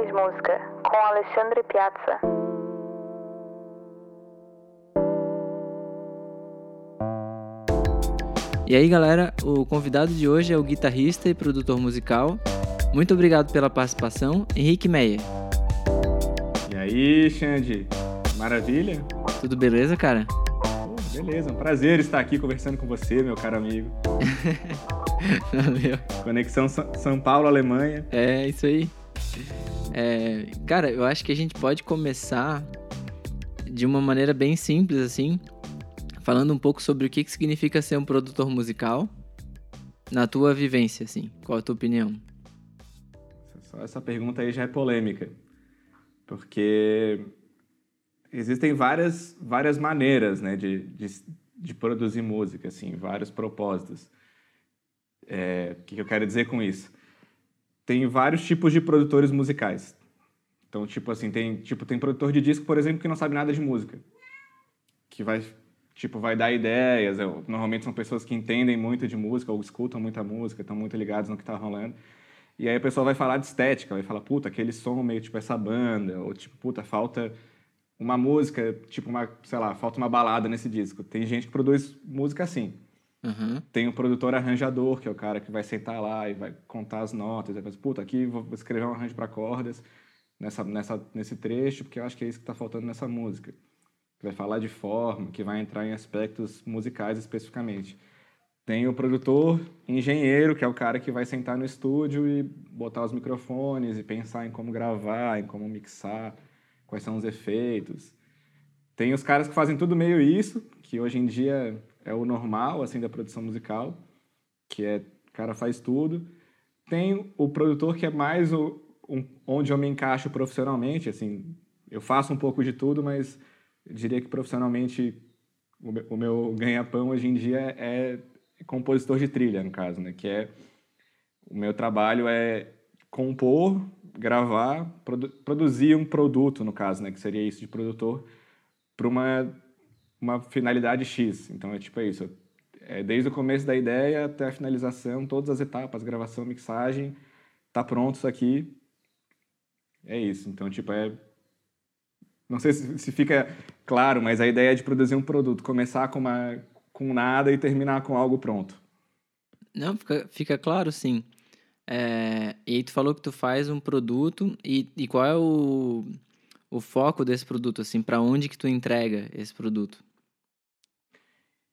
Mais Música, com Alexandre Piazza. E aí, galera, o convidado de hoje é o guitarrista e produtor musical. Muito obrigado pela participação, Henrique Meyer. E aí, Xande? Maravilha? Tudo beleza, cara? beleza, um prazer estar aqui conversando com você, meu caro amigo. Valeu. Conexão São Paulo, Alemanha. É, isso aí. É, cara, eu acho que a gente pode começar de uma maneira bem simples, assim, falando um pouco sobre o que, que significa ser um produtor musical na tua vivência, assim. Qual a tua opinião? Só essa pergunta aí já é polêmica, porque existem várias, várias maneiras, né, de, de, de produzir música, assim, vários propósitos. É, o que, que eu quero dizer com isso? Tem vários tipos de produtores musicais. Então, tipo assim, tem, tipo, tem produtor de disco, por exemplo, que não sabe nada de música. Que vai, tipo, vai dar ideias. Normalmente são pessoas que entendem muito de música ou escutam muita música, estão muito ligados no que está rolando. E aí a pessoa vai falar de estética, vai falar, puta, aquele som meio tipo essa banda, ou tipo, puta, falta uma música, tipo uma, sei lá, falta uma balada nesse disco. Tem gente que produz música assim. Uhum. Tem o produtor arranjador, que é o cara que vai sentar lá e vai contar as notas. Vai puta, aqui vou escrever um arranjo para cordas nessa, nessa, nesse trecho, porque eu acho que é isso que está faltando nessa música. Que vai falar de forma, que vai entrar em aspectos musicais especificamente. Tem o produtor engenheiro, que é o cara que vai sentar no estúdio e botar os microfones e pensar em como gravar, em como mixar, quais são os efeitos. Tem os caras que fazem tudo meio isso, que hoje em dia é o normal assim da produção musical, que é o cara faz tudo. Tem o produtor que é mais o, um, onde eu me encaixo profissionalmente, assim, eu faço um pouco de tudo, mas diria que profissionalmente o meu, meu ganha-pão hoje em dia é compositor de trilha, no caso, né? Que é o meu trabalho é compor, gravar, produ produzir um produto, no caso, né? Que seria isso de produtor para uma uma finalidade X. Então é tipo é isso. É desde o começo da ideia até a finalização, todas as etapas, gravação, mixagem, tá pronto isso aqui. É isso. Então tipo é não sei se, fica claro, mas a ideia é de produzir um produto, começar com uma com nada e terminar com algo pronto. Não, fica, fica claro, sim. É, e aí tu falou que tu faz um produto e, e qual é o, o foco desse produto, assim, para onde que tu entrega esse produto?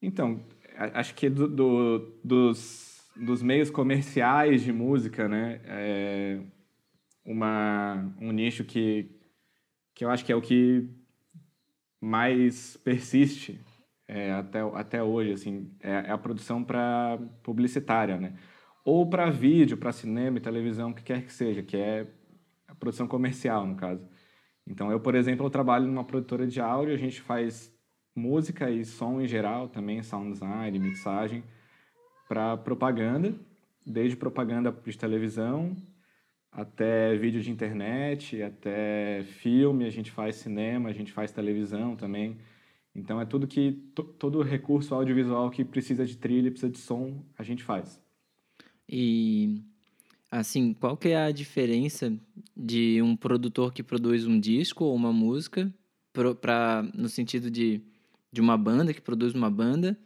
Então, acho que do, do, dos, dos meios comerciais de música, né, é uma, um nicho que, que eu acho que é o que mais persiste é, até, até hoje, assim, é, é a produção para publicitária, né? Ou para vídeo, para cinema e televisão, o que quer que seja, que é a produção comercial, no caso. Então, eu, por exemplo, eu trabalho numa produtora de áudio, a gente faz música e som em geral, também sound design, mixagem, para propaganda, desde propaganda de televisão até vídeo de internet, até filme, a gente faz cinema, a gente faz televisão também. Então é tudo que todo recurso audiovisual que precisa de trilha, precisa de som, a gente faz. E assim, qual que é a diferença de um produtor que produz um disco ou uma música para no sentido de de uma banda, que produz uma banda,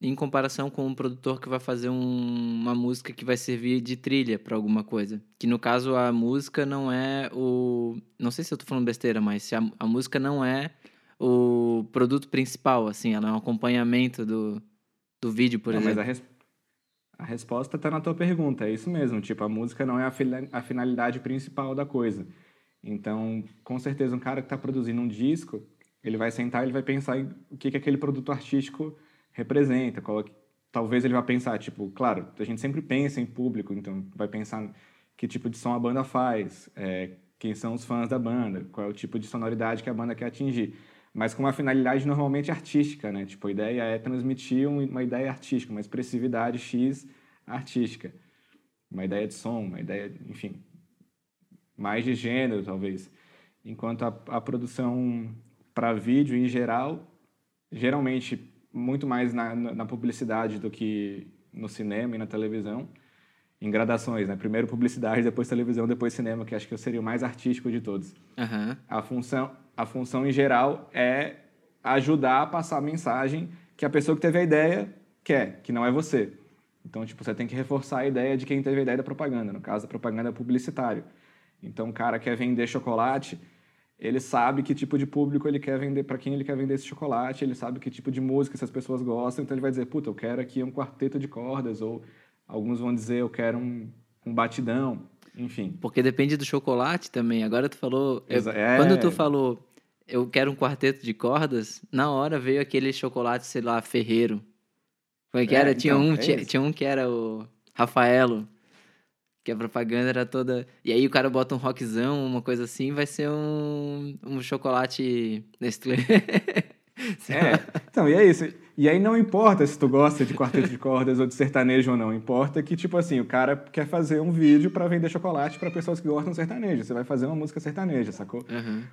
em comparação com um produtor que vai fazer um, uma música que vai servir de trilha para alguma coisa. Que no caso a música não é o. Não sei se eu tô falando besteira, mas se a, a música não é o produto principal, assim, ela é um acompanhamento do, do vídeo, por não, exemplo. Mas a, res... a resposta está na tua pergunta, é isso mesmo. Tipo, a música não é a, a finalidade principal da coisa. Então, com certeza, um cara que está produzindo um disco, ele vai sentar, ele vai pensar em o que, que aquele produto artístico representa. Qual, talvez ele vá pensar, tipo, claro, a gente sempre pensa em público, então vai pensar que tipo de som a banda faz, é, quem são os fãs da banda, qual é o tipo de sonoridade que a banda quer atingir. Mas com uma finalidade normalmente artística, né? Tipo, a ideia é transmitir uma ideia artística, uma expressividade X artística. Uma ideia de som, uma ideia, enfim, mais de gênero, talvez. Enquanto a, a produção para vídeo em geral, geralmente muito mais na, na, publicidade do que no cinema e na televisão. em gradações, né? Primeiro publicidade, depois televisão, depois cinema, que acho que eu seria o mais artístico de todos. Aham. A função, a função em geral é ajudar a passar a mensagem que a pessoa que teve a ideia quer, que não é você. Então, tipo, você tem que reforçar a ideia de quem teve a ideia da propaganda. No caso, a propaganda é publicitário. Então, o cara quer vender chocolate, ele sabe que tipo de público ele quer vender, para quem ele quer vender esse chocolate, ele sabe que tipo de música essas pessoas gostam, então ele vai dizer, puta, eu quero aqui um quarteto de cordas, ou alguns vão dizer, eu quero um, um batidão, enfim. Porque depende do chocolate também. Agora tu falou. eu- é. Quando tu falou, eu quero um quarteto de cordas, na hora veio aquele chocolate, sei lá, Ferreiro. Foi que É, era? tinha, então, um, é tinha, tinha um que era o Rafaelo. Que a propaganda era toda. E aí o cara bota um rockzão, uma coisa assim, vai ser um, um chocolate Nestlé. É, então, e é isso. E aí não importa se tu gosta de quarteto de cordas ou de sertanejo ou não, importa que, tipo assim, o cara quer fazer um vídeo para vender chocolate para pessoas que gostam de sertanejo. Você vai fazer uma música sertaneja, sacou?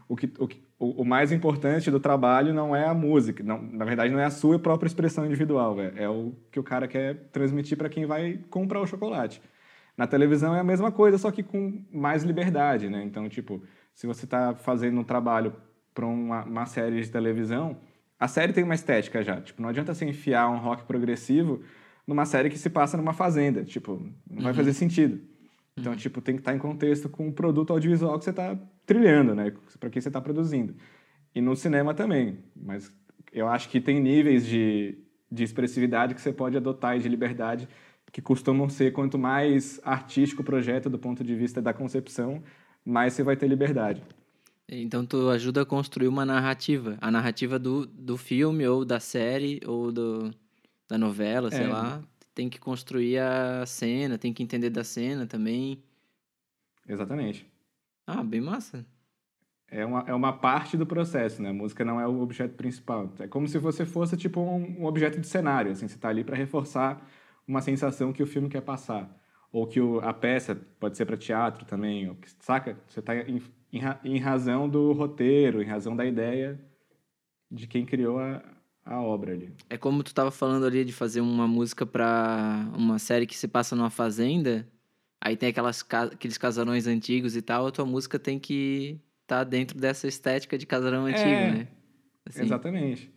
O, que, o, que- o, o mais importante do trabalho não é a música, não, na verdade não é a sua própria expressão individual, é, é o que o cara quer transmitir para quem vai comprar o chocolate. Na televisão é a mesma coisa, só que com mais liberdade, né? Então, tipo, se você está fazendo um trabalho para uma, uma série de televisão, a série tem uma estética já. Tipo, não adianta você enfiar um rock progressivo numa série que se passa numa fazenda. Tipo, não vai fazer sentido. Então, tipo, tem que estar em contexto com o produto audiovisual que você está trilhando, né? Para quem você está produzindo. E no cinema também. Mas eu acho que tem níveis de, de expressividade que você pode adotar e de liberdade que costumam ser quanto mais artístico o projeto do ponto de vista da concepção, mais você vai ter liberdade. Então tu ajuda a construir uma narrativa. A narrativa do, do filme, ou da série, ou do, da novela, sei É. lá. Tem que construir a cena, tem que entender da cena também. Exatamente. Ah, bem massa. É uma, é uma parte do processo, né? A música não é o objeto principal. É como se você fosse, tipo, um, um objeto de cenário, assim. Você está ali para reforçar uma sensação que o filme quer passar. Ou que o, a peça, pode ser para teatro também, ou saca? Você está em, em, em razão do roteiro, em razão da ideia de quem criou a, a obra ali. É como tu tava falando ali de fazer uma música pra uma série que se passa numa fazenda. Aí tem aquelas, aqueles casarões antigos e tal. A tua música tem que estar dentro dessa estética de casarão antigo, É, né? Assim. Exatamente.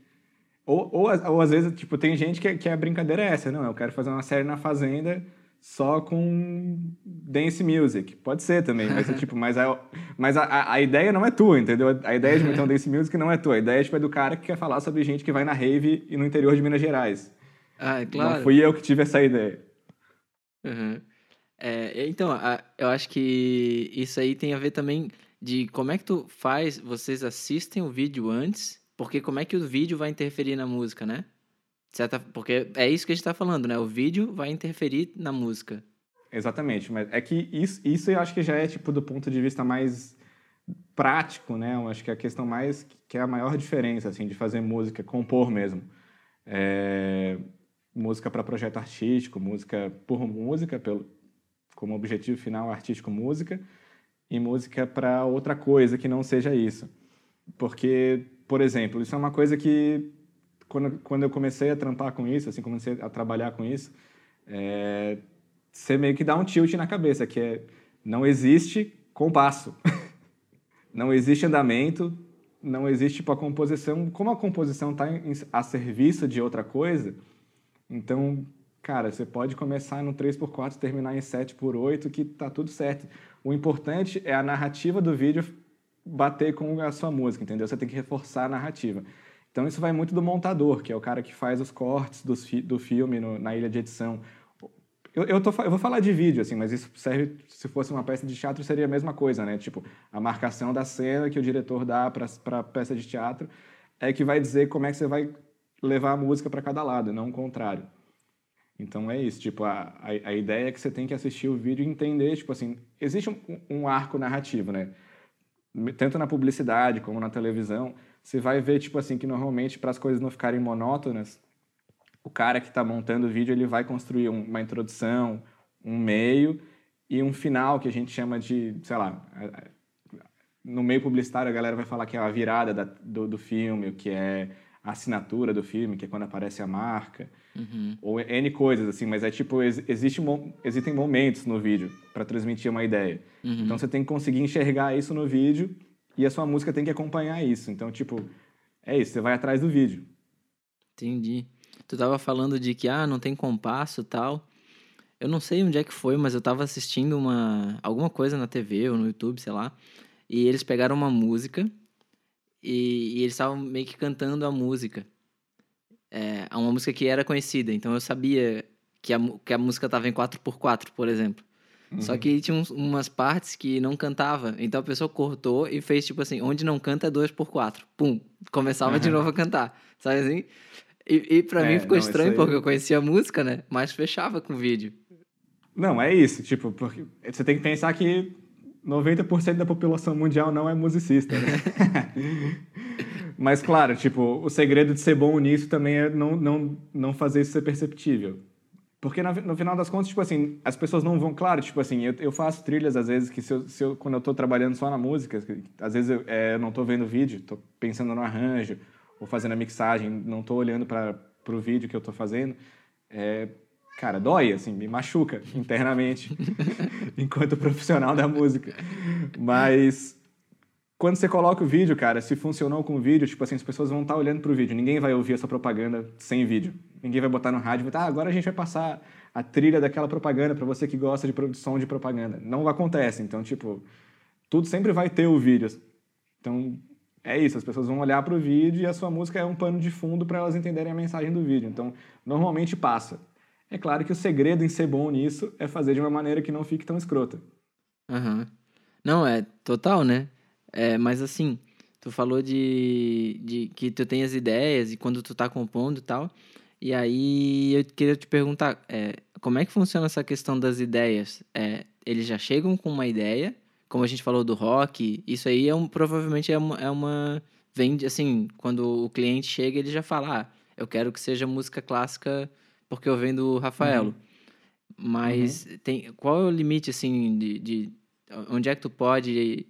Ou, ou, às- ou às vezes, tipo, tem gente que, que a brincadeira é essa, não, eu quero fazer uma série na Fazenda só com dance music. Pode ser também, mas, é, tipo, mas, a, mas a, a ideia não é tua, entendeu? A ideia de meter um dance music não é tua. A ideia tipo, é do cara que quer falar sobre gente que vai na rave e no interior de Minas Gerais. Ah, é claro. Não fui eu que tive essa ideia. Uhum. É, então, a- eu acho que isso aí tem a ver também de como é que tu faz, vocês assistem o vídeo antes, porque como é que o vídeo vai interferir na música, né? Certa, porque é isso que a gente tá falando, né? O vídeo vai interferir na música. Exatamente, mas é que isso, isso eu acho que já é tipo do ponto de vista mais prático, né? Eu acho que é a questão mais que é a maior diferença assim de fazer música, compor mesmo. É, música para projeto artístico, música por música, pelo como objetivo final artístico música e música para outra coisa que não seja isso. Porque, por exemplo, isso é uma coisa que quando, quando eu comecei a trampar com isso, assim, comecei a trabalhar com isso, é, você meio que dá um tilt na cabeça, que é não existe compasso, não existe andamento, não existe tipo a composição, como a composição está a serviço de outra coisa, então, cara, você pode começar no 3x4 e terminar em 7x8 que tá tudo certo. O importante é a narrativa do vídeo bater com a sua música, entendeu? Você tem que reforçar a narrativa. Então isso vai muito do montador, que é o cara que faz os cortes dos fi do filme no, na ilha de edição. Eu, eu, tô, eu vou falar de vídeo, assim, mas isso serve, se fosse uma peça de teatro, seria a mesma coisa, né? Tipo, a marcação da cena que o diretor dá para a peça de teatro é que vai dizer como é que você vai levar a música para cada lado, não o contrário. Então é isso, tipo, a, a, a, ideia é que você tem que assistir o vídeo e entender, tipo assim, existe um, um arco narrativo, né? Tanto na publicidade como na televisão, você vai ver, tipo assim, que normalmente para as coisas não ficarem monótonas, o cara que está montando o vídeo, ele vai construir uma introdução, um meio e um final que a gente chama de, sei lá, no meio publicitário a galera vai falar que é a virada da, do, do filme, o que é a assinatura do filme, que é quando aparece a marca, Uhum. ou N coisas, assim, mas é tipo, ex existe, existem momentos no vídeo para transmitir uma ideia. Uhum. Então você tem que conseguir enxergar isso no vídeo e a sua música tem que acompanhar isso. Então, tipo, é isso, você vai atrás do vídeo. Entendi. Tu tava falando de que, ah, não tem compasso tal. Eu não sei onde é que foi, mas eu tava assistindo uma, alguma coisa na TV ou no YouTube, sei lá. E eles pegaram uma música e, e eles estavam meio que cantando a música. É, uma música que era conhecida, então eu sabia que a, que a música tava em 4x4, por exemplo. Só que tinha uns- umas partes que não cantava. Então a pessoa cortou e fez tipo assim: onde não canta é 2x4. Pum. Começava de Aham. novo a cantar. Sabe assim? E, e pra É, mim ficou não, estranho aí- porque eu conhecia a música, né? Mas fechava com o vídeo. Não, é isso, tipo, porque você tem que pensar que 90% da população mundial não é musicista, né? Mas, claro, tipo, o segredo de ser bom nisso também é não, não, não fazer isso ser perceptível. Porque, na- no final das contas, tipo assim, as pessoas não vão... Claro, tipo assim, eu, eu faço trilhas, às vezes, que se eu, se eu- quando eu tô trabalhando só na música, às vezes eu, é, eu não tô vendo o vídeo, tô pensando no arranjo, ou fazendo a mixagem, não tô olhando para pro vídeo que eu tô fazendo, é, cara, dói, assim, me machuca internamente, enquanto profissional da música. Mas quando você coloca o vídeo, cara, se funcionou com o vídeo, tipo assim, as pessoas vão estar olhando pro vídeo. Ninguém vai ouvir essa propaganda sem vídeo. Ninguém vai botar no rádio e vai, ah, agora a gente vai passar a trilha daquela propaganda para você que gosta de produção de propaganda. Não acontece. Então, tipo, tudo sempre vai ter o vídeo. Então, é isso. As pessoas vão olhar pro vídeo e a sua música é um pano de fundo para elas entenderem a mensagem do vídeo. Então, normalmente passa. É claro que o segredo em ser bom nisso é fazer de uma maneira que não fique tão escrota. Aham. Não, é total, né? É, mas assim, tu falou de, de que tu tem as ideias e quando tu tá compondo e tal. E aí eu queria te perguntar, é, como é que funciona essa questão das ideias? É, eles já chegam com uma ideia, como a gente falou do rock, isso aí é um, provavelmente é uma, é uma. Vem assim, quando o cliente chega, ele já fala, ah, eu quero que seja música clássica porque eu venho do Rafaelo. Mas tem, qual é o limite, assim, de, de onde é que tu pode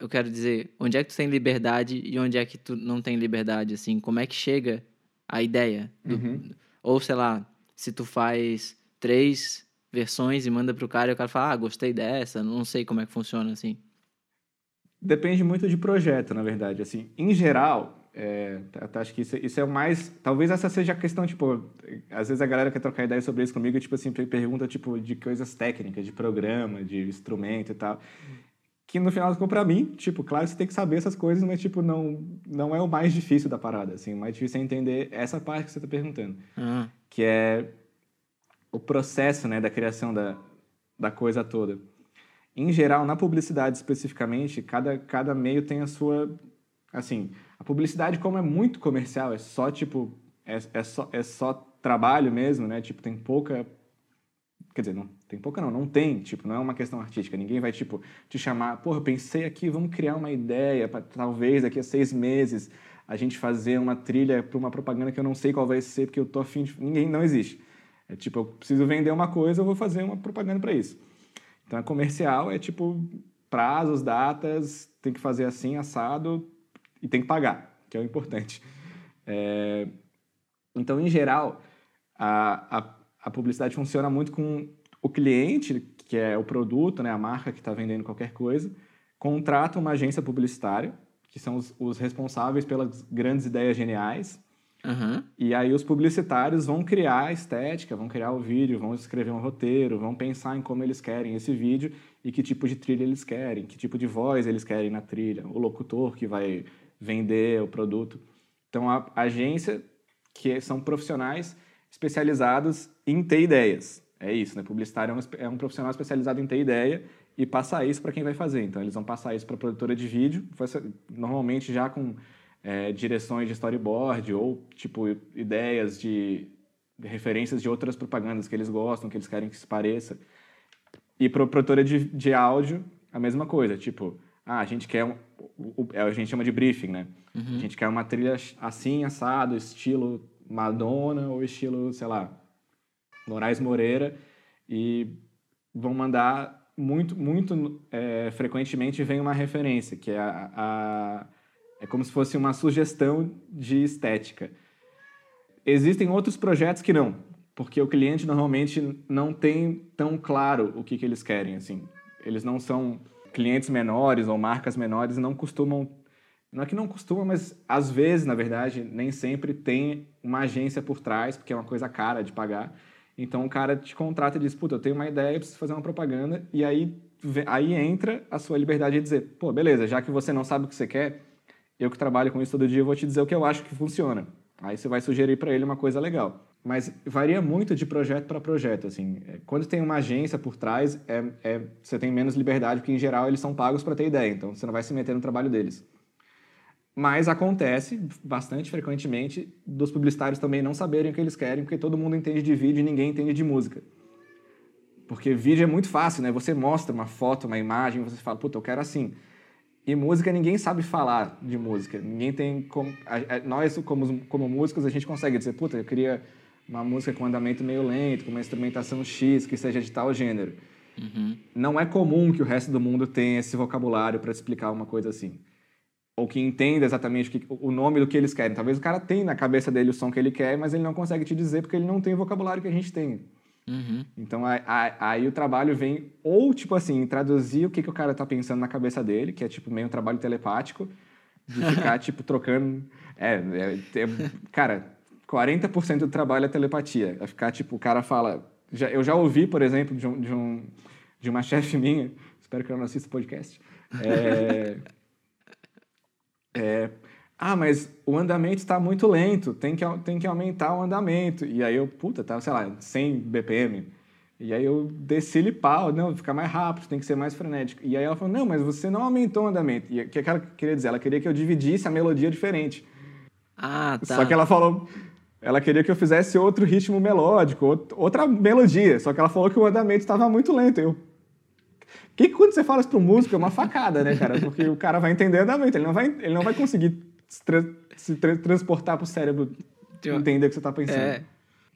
eu quero dizer, onde é que tu tem liberdade e onde é que tu não tem liberdade, assim? Como é que chega a ideia? do- Uhum. Ou, sei lá, se tu faz três versões e manda pro cara e o cara fala, ah, gostei dessa, não sei como é que funciona, assim. Depende muito de projeto, na verdade. Assim, em geral, é, até acho que isso, isso é o mais. Talvez essa seja a questão, tipo, às vezes a galera quer trocar ideia sobre isso comigo, tipo assim, pergunta tipo de coisas técnicas, de programa, de instrumento e tal. Que no final, para mim, tipo, claro, você tem que saber essas coisas, mas tipo, não, não é o mais difícil da parada. Assim, o mais difícil é entender essa parte que você está perguntando Ah, que é o processo né, da criação da, da coisa toda. Em geral, na publicidade especificamente, cada, cada meio tem a sua. Assim, publicidade, como é muito comercial, é só tipo. É, é, só, é só trabalho mesmo, né? Tipo, tem pouca. Quer dizer, não tem pouca não, não tem, tipo, não é uma questão artística. Ninguém vai, tipo, te chamar, porra, eu pensei aqui, vamos criar uma ideia para talvez daqui a seis meses a gente fazer uma trilha para uma propaganda que eu não sei qual vai ser, porque eu tô afim de... Ninguém, não existe. É tipo, eu preciso vender uma coisa, eu vou fazer uma propaganda para isso. Então, é comercial, é tipo, prazos, datas, tem que fazer assim, assado, e tem que pagar, que é o importante. É, Então, em geral, a, a, a publicidade funciona muito com o cliente, que é o produto, né, a marca que está vendendo qualquer coisa, contrata uma agência publicitária, que são os, os responsáveis pelas grandes ideias geniais, aham, e aí os publicitários vão criar a estética, vão criar o vídeo, vão escrever um roteiro, vão pensar em como eles querem esse vídeo e que tipo de trilha eles querem, que tipo de voz eles querem na trilha, o locutor que vai vender o produto. Então a agência, que são profissionais especializados em ter ideias. É isso, né? Publicitário é um, é um profissional especializado em ter ideia e passar isso para quem vai fazer. Então eles vão passar isso para a produtora de vídeo, normalmente já com é, direções de storyboard ou tipo ideias de, referências de outras propagandas que eles gostam, que eles querem que se pareça. E para produtora de, de áudio, a mesma coisa. Tipo, ah, a gente quer um, a gente chama de briefing, né? A gente quer uma trilha assim, assado, estilo Madonna ou estilo, sei lá, Moraes Moreira e vão mandar muito, muito é, frequentemente vem uma referência, que é a, a- É como se fosse uma sugestão de estética. Existem outros projetos que não, porque o cliente normalmente não tem tão claro o que, que eles querem, assim. Eles não são clientes menores ou marcas menores, não costumam não é que não costuma, mas às vezes, na verdade, nem sempre tem uma agência por trás, porque é uma coisa cara de pagar. Então o cara te contrata e diz: Puta, eu tenho uma ideia, preciso fazer uma propaganda. E aí, aí entra a sua liberdade de dizer: Pô, beleza, já que você não sabe o que você quer, eu que trabalho com isso todo dia, eu vou te dizer o que eu acho que funciona. Aí você vai sugerir para ele uma coisa legal. Mas varia muito de projeto para projeto. Assim. É, quando tem uma agência por trás, é, é, você tem menos liberdade, porque em geral eles são pagos para ter ideia, então você não vai se meter no trabalho deles. Mas acontece bastante frequentemente dos publicitários também não saberem o que eles querem, porque todo mundo entende de vídeo e ninguém entende de música. Porque vídeo é muito fácil, né? Você mostra uma foto, uma imagem, você fala, puta, eu quero assim. E música, ninguém sabe falar de música. Ninguém tem. Como, nós, como, como músicos, a gente consegue dizer, puta, eu queria uma música com andamento meio lento, com uma instrumentação X, que seja de tal gênero. Uhum. Não é comum que o resto do mundo tenha esse vocabulário para explicar uma coisa assim ou que entenda exatamente o, que, o, nome do que eles querem. Talvez o cara tenha na cabeça dele o som que ele quer, mas ele não consegue te dizer porque ele não tem o vocabulário que a gente tem. Uhum. Então aí o trabalho vem ou tipo assim traduzir o que, que o cara tá pensando na cabeça dele, que é tipo meio um trabalho telepático, de ficar tipo trocando. É, é, é cara, 40% do trabalho é telepatia. É ficar tipo o cara fala. Já, eu já ouvi, por exemplo, de, um, de, um, de uma chefe minha, espero que ela não assista o podcast. É, é, ah, mas o andamento está muito lento, tem que, tem que aumentar o andamento. E aí eu, puta, tava, sei lá, 100 BPM. E aí eu desci-lhe pau, não, ficar mais rápido, tem que ser mais frenético. E aí ela falou, não, mas você não aumentou o andamento. E o que ela queria dizer? Ela queria que eu dividisse a melodia diferente. Ah, tá. Só que ela falou, ela queria que eu fizesse outro ritmo melódico, outra melodia. Só que ela falou que o andamento estava muito lento. Eu, que quando você fala isso para um músico é uma facada, né, cara? Porque o cara vai entender andamento, ele não vai, ele não vai conseguir se, tra se tra transportar para o cérebro entender o que você está pensando. É.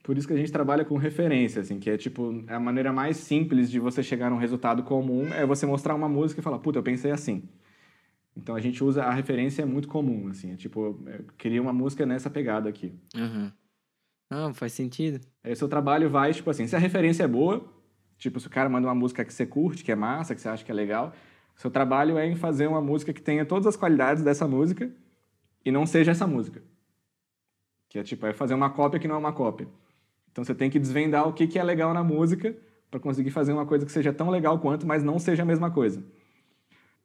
Por isso que a gente trabalha com referência, assim, que é tipo a maneira mais simples de você chegar num resultado comum é você mostrar uma música e falar, puta, eu pensei assim. Então a gente usa a referência é muito comum, assim, é tipo, eu queria uma música nessa pegada aqui. Uhum. Não, faz sentido. Aí seu trabalho vai, tipo assim, se a referência é boa, Tipo, se o cara manda uma música que você curte, que é massa, que você acha que é legal, seu trabalho é em fazer uma música que tenha todas as qualidades dessa música e não seja essa música. Que é tipo, é fazer uma cópia que não é uma cópia. Então você tem que desvendar o que, que é legal na música para conseguir fazer uma coisa que seja tão legal quanto, mas não seja a mesma coisa.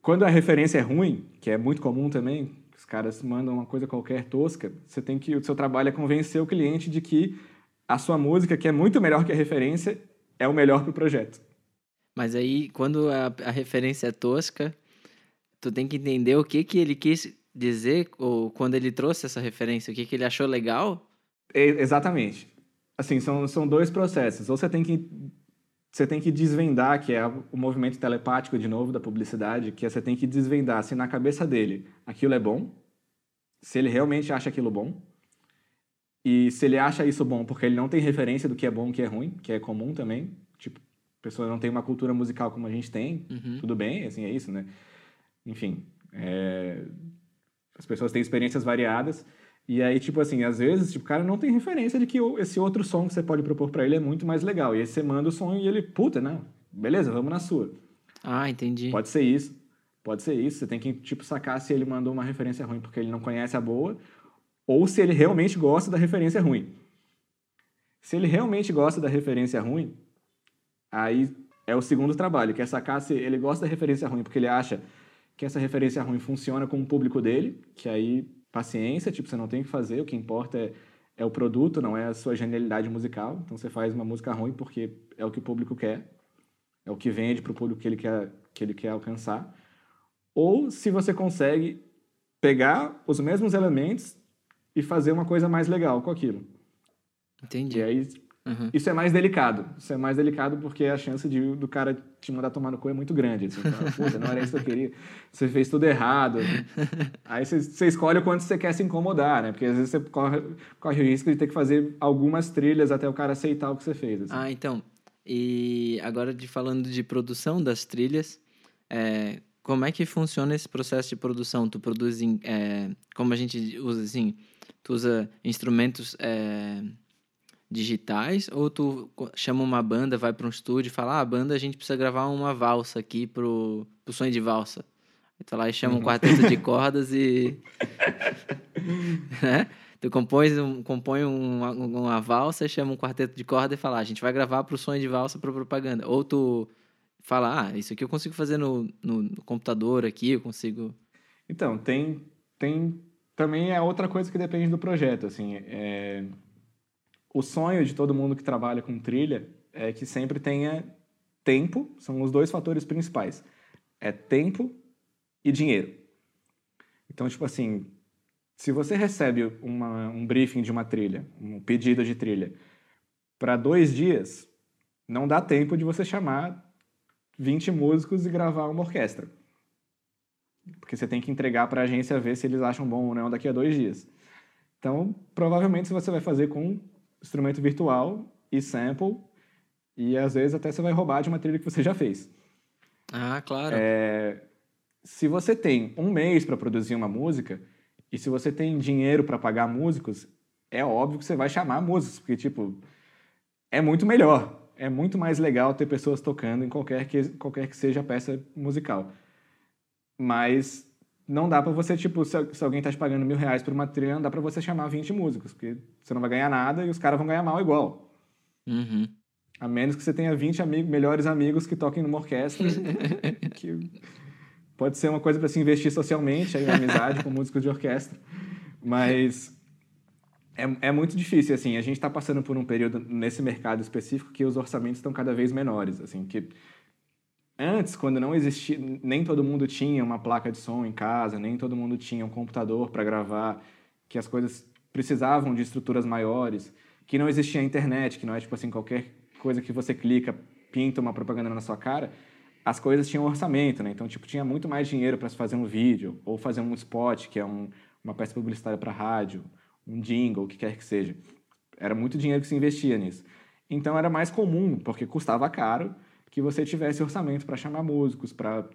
Quando a referência é ruim, que é muito comum também, os caras mandam uma coisa qualquer tosca, você tem que o seu trabalho é convencer o cliente de que a sua música, que é muito melhor que a referência, é o melhor para o projeto. Mas aí, quando a, a, referência é tosca, tu tem que entender o que, que ele quis dizer, ou quando ele trouxe essa referência, o que, que ele achou legal? É, exatamente. Assim, são, são dois processos. Ou você tem que você tem que desvendar, que é o movimento telepático, de novo, da publicidade, que é você tem que desvendar se na cabeça dele aquilo é bom, se ele realmente acha aquilo bom, e se ele acha isso bom porque ele não tem referência do que é bom e o que é ruim, que é comum também, tipo, a pessoa não tem uma cultura musical como a gente tem, uhum. tudo bem, assim, é isso, né? Enfim, é... as pessoas têm experiências variadas, e aí, tipo assim, às vezes, tipo, o cara não tem referência de que esse outro som que você pode propor para ele é muito mais legal. E aí você manda o som e ele, puta, não, beleza, vamos na sua. Ah, entendi. Pode ser isso. Pode ser isso. Você tem que, tipo, sacar se ele mandou uma referência ruim porque ele não conhece a boa ou se ele realmente gosta da referência ruim. Se ele realmente gosta da referência ruim, aí é o segundo trabalho, que é sacar se ele gosta da referência ruim porque ele acha que essa referência ruim funciona com o público dele, que aí paciência, tipo, você não tem que fazer, o que importa é, é o produto, não é a sua genialidade musical. Então você faz uma música ruim porque é o que o público quer, é o que vende para o público que ele quer que ele quer alcançar. Ou se você consegue pegar os mesmos elementos e fazer uma coisa mais legal com aquilo. Entendi. E aí, uhum. isso é mais delicado. Isso é mais delicado porque a chance de, do cara te mandar tomar no cu é muito grande. Assim, fala, Puta, não era isso que eu queria. Você fez tudo errado. aí você, você, escolhe o quanto você quer se incomodar, né? Porque às vezes você corre, corre o risco de ter que fazer algumas trilhas até o cara aceitar o que você fez. Assim. Ah, então. E agora de falando de produção das trilhas, é, como é que funciona esse processo de produção? Tu produz, em, é, como a gente usa assim, tu usa instrumentos é, digitais ou tu chama uma banda, vai para um estúdio e fala, ah, a banda a gente precisa gravar uma valsa aqui pro, pro sonho de valsa. Aí tu lá e chama um Uhum. quarteto de cordas e... né? Tu compõe, um, compõe uma, uma valsa, chama um quarteto de corda e fala, ah, a gente vai gravar pro sonho de valsa pro propaganda. Ou tu fala, ah, isso aqui eu consigo fazer no, no, no computador aqui, eu consigo... Então, tem, tem também é outra coisa que depende do projeto, assim, é, o sonho de todo mundo que trabalha com trilha é que sempre tenha tempo, são os dois fatores principais, é tempo e dinheiro. Então, tipo assim, se você recebe uma, um briefing de uma trilha, um pedido de trilha, para dois dias, não dá tempo de você chamar 20 músicos e gravar uma orquestra. Porque você tem que entregar para a agência ver se eles acham bom ou não daqui a dois dias. Então, provavelmente, você vai fazer com instrumento virtual e sample, e às vezes até você vai roubar de uma trilha que você já fez. Ah, claro. É, se você tem um mês para produzir uma música, e se você tem dinheiro para pagar músicos, é óbvio que você vai chamar músicos, porque, tipo, é muito melhor. É muito mais legal ter pessoas tocando em qualquer que, qualquer que seja a peça musical. Mas não dá para você, tipo, se, se alguém tá te pagando mil reais por uma trilha, não dá para você chamar 20 músicos, porque você não vai ganhar nada e os caras vão ganhar mal igual. Uhum. A menos que você tenha 20 amigos, melhores amigos que toquem numa orquestra, que pode ser uma coisa para se investir socialmente, aí, amizade com músicos de orquestra. Mas é, é muito difícil, assim. A gente está passando por um período nesse mercado específico que os orçamentos estão cada vez menores, assim. Que antes, quando não existia, nem todo mundo tinha uma placa de som em casa, nem todo mundo tinha um computador para gravar, que as coisas precisavam de estruturas maiores, que não existia internet, que não é tipo assim qualquer coisa que você clica pinta uma propaganda na sua cara. As coisas tinham orçamento, né? Então tipo tinha muito mais dinheiro para se fazer um vídeo ou fazer um spot, que é um, uma peça publicitária para rádio, um jingle, o que quer que seja. Era muito dinheiro que se investia nisso. Então era mais comum, porque custava caro, que você tivesse orçamento para chamar músicos, para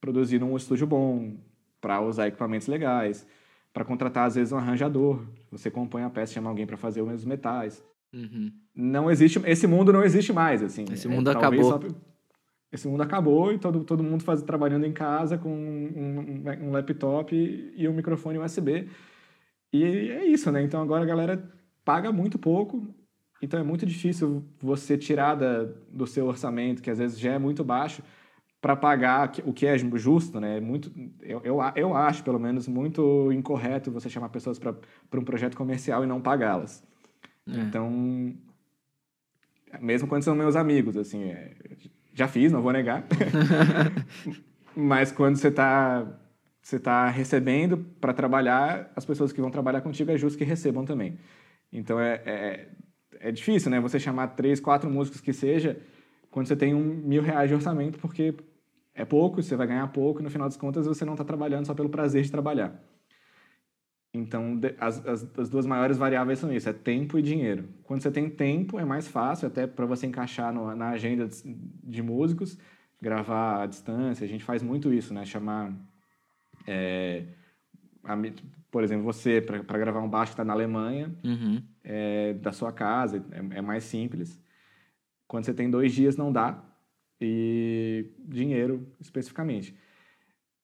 produzir num estúdio bom, para usar equipamentos legais, para contratar às vezes um arranjador. Você compõe a peça, chama alguém para fazer os metais. Uhum. Não existe, esse mundo não existe mais, assim. Esse É, mundo talvez acabou. só- esse mundo acabou e todo, todo mundo faz, trabalhando em casa com um, um- um laptop e um microfone USB. E é isso, né? Então agora a galera paga muito pouco, então é muito difícil você tirar da, do seu orçamento, que às vezes já é muito baixo, para pagar o que é justo, né? É Muito, eu, eu, eu acho, pelo menos, muito incorreto você chamar pessoas para um projeto comercial e não pagá-las. É. Então, mesmo quando são meus amigos, assim, é, já fiz, não vou negar. Mas quando você está você tá recebendo para trabalhar, as pessoas que vão trabalhar contigo é justo que recebam também. Então é, é, é difícil, né? Você chamar três, quatro músicos que seja, quando você tem um mil reais de orçamento, porque é pouco, você vai ganhar pouco, e no final das contas você não está trabalhando só pelo prazer de trabalhar. Então, as, as, as duas maiores variáveis são isso, é tempo e dinheiro. Quando você tem tempo, é mais fácil, até para você encaixar no- na agenda de, de músicos, gravar à distância. A gente faz muito isso, né? Chamar, é, ami- por exemplo, você para gravar um baixo que está na Alemanha, Uhum. É, da sua casa, é, é mais simples. Quando você tem dois dias, não dá. E dinheiro, especificamente.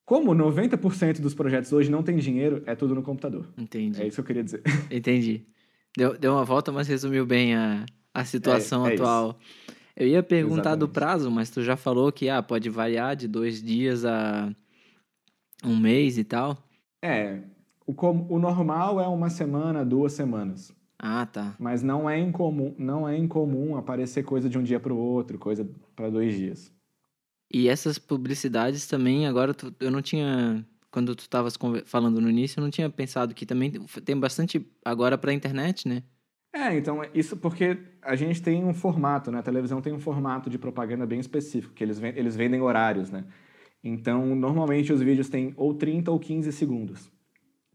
Como 90% dos projetos hoje não tem dinheiro, é tudo no computador. Entendi. É isso que eu queria dizer. Entendi. Deu, deu uma volta, mas resumiu bem a, a situação É, é isso. atual. Eu ia perguntar do Exatamente. prazo, mas tu já falou que ah, pode variar de dois dias a um mês e tal. É, o, o normal é uma semana, duas semanas. Ah, tá. Mas não é incomum, não é incomum aparecer coisa de um dia para o outro, coisa para dois dias. E essas publicidades também, agora tu- eu não tinha. Quando tu estavas falando no início, eu não tinha pensado que também tem bastante agora pra internet, né? É, então, isso porque a gente tem um formato, né? A televisão tem um formato de propaganda bem específico, que eles, ven- eles vendem horários, né? Então, normalmente os vídeos têm ou 30 ou 15 segundos.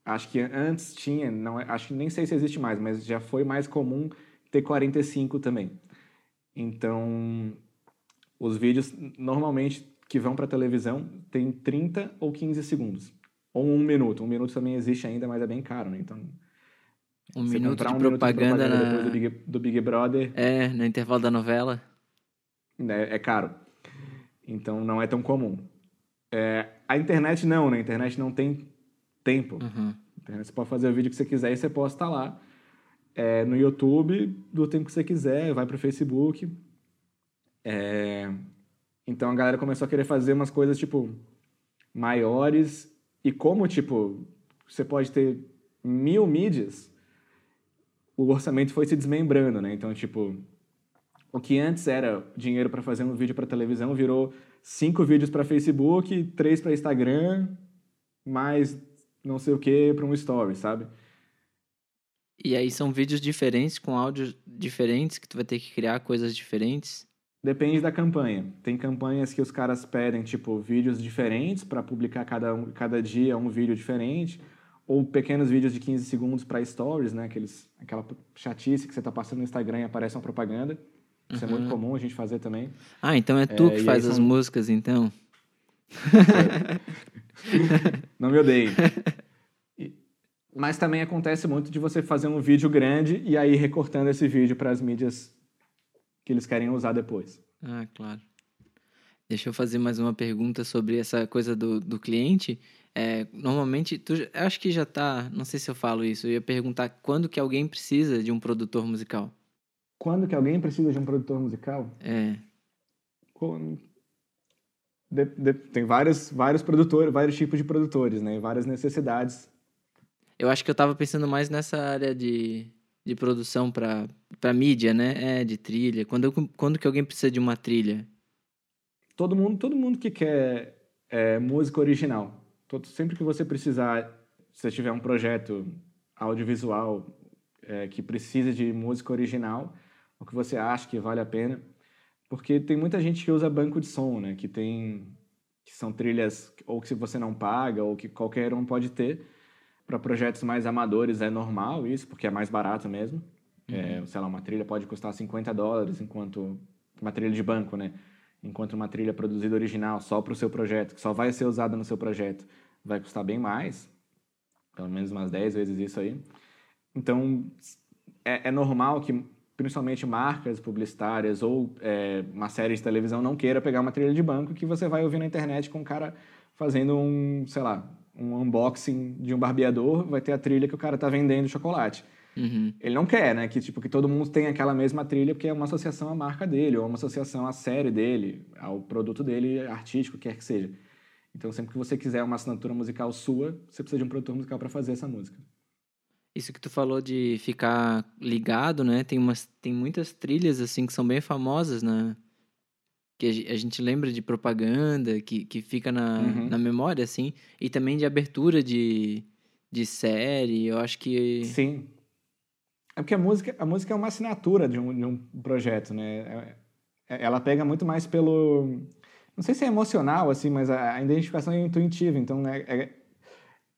Acho que antes tinha, não, é- acho que nem sei se existe mais, mas já foi mais comum ter 45 também. Então, os vídeos normalmente que vão para televisão têm 30 ou 15 segundos. Ou um minuto. Um minuto também existe ainda, mas é bem caro, né? Então, Um minuto de um propaganda, minuto de propaganda na... depois do Big, do Big Brother É, no intervalo da novela. né, é caro. Então, não é tão comum. É, a internet não, né? A internet não tem tempo. Uhum. Você pode fazer o vídeo que você quiser e você posta lá. É, no YouTube, do tempo que você quiser, vai para o Facebook. É, então a galera começou a querer fazer umas coisas, tipo, maiores. E como, tipo, você pode ter mil mídias, o orçamento foi se desmembrando, né? Então, tipo, o que antes era dinheiro para fazer um vídeo para televisão virou cinco vídeos para Facebook, três para Instagram, mais não sei o que para um story, sabe? E aí são vídeos diferentes, com áudios diferentes, que tu vai ter que criar coisas diferentes. Depende da campanha. Tem campanhas que os caras pedem, tipo, vídeos diferentes para publicar cada, um, cada dia um vídeo diferente, ou pequenos vídeos de 15 segundos para stories, né? Aqueles, aquela chatice que você tá passando no Instagram e aparece uma propaganda. Isso é muito comum a gente fazer também. Ah, então é tu É, que faz as são- músicas, então? Não me odeiem. Mas também acontece muito de você fazer um vídeo grande e aí recortando esse vídeo para as mídias que eles querem usar depois. Ah, claro. Deixa eu fazer mais uma pergunta sobre essa coisa do, do cliente. É, normalmente, tu, eu acho que já tá, não sei se eu falo isso, eu ia perguntar quando que alguém precisa de um produtor musical. Quando que alguém precisa de um produtor musical? É, Com- de- de- tem vários, vários produtores, vários tipos de produtores, né? E várias necessidades. eu acho que eu tava pensando mais nessa área de, de produção para para mídia, né? É, de trilha. Quando, eu- quando que alguém precisa de uma trilha? Todo mundo, todo mundo que quer é, música original. Todo- sempre que você precisar, se você tiver um projeto audiovisual é, que precisa de música original, o que você acha que vale a pena, porque tem muita gente que usa banco de som, né? Que tem que são trilhas ou que se você não paga ou que qualquer um pode ter para projetos mais amadores é normal isso, porque é mais barato mesmo. É, sei lá, uma trilha pode custar 50 dólares, enquanto uma trilha de banco, né? Enquanto uma trilha produzida original só para o seu projeto, que só vai ser usada no seu projeto, vai custar bem mais, pelo menos umas 10 vezes isso aí. Então, é, é normal que, principalmente marcas publicitárias ou é, uma série de televisão não queira pegar uma trilha de banco que você vai ouvir na internet com um cara fazendo um, sei lá, um unboxing de um barbeador, vai ter a trilha que o cara tá vendendo chocolate. Uhum. Ele não quer, né? Que, tipo, que todo mundo tenha aquela mesma trilha, porque é uma associação à marca dele, ou uma associação à série dele, ao produto dele artístico, quer que seja. Então, sempre que você quiser uma assinatura musical sua, você precisa de um produtor musical para fazer essa música. Isso que tu falou de ficar ligado, né? Tem, umas, tem muitas trilhas, assim, que são bem famosas, né? Que a ge- a gente lembra de propaganda, que, que fica na, Uhum. na memória, assim. E também de abertura de, de série. Eu acho que... Sim. É porque a música, a música é uma assinatura de um, de um projeto, né? É- é- ela pega muito mais pelo... Não sei se é emocional, assim, mas a, a identificação é intuitiva. Então, é, é,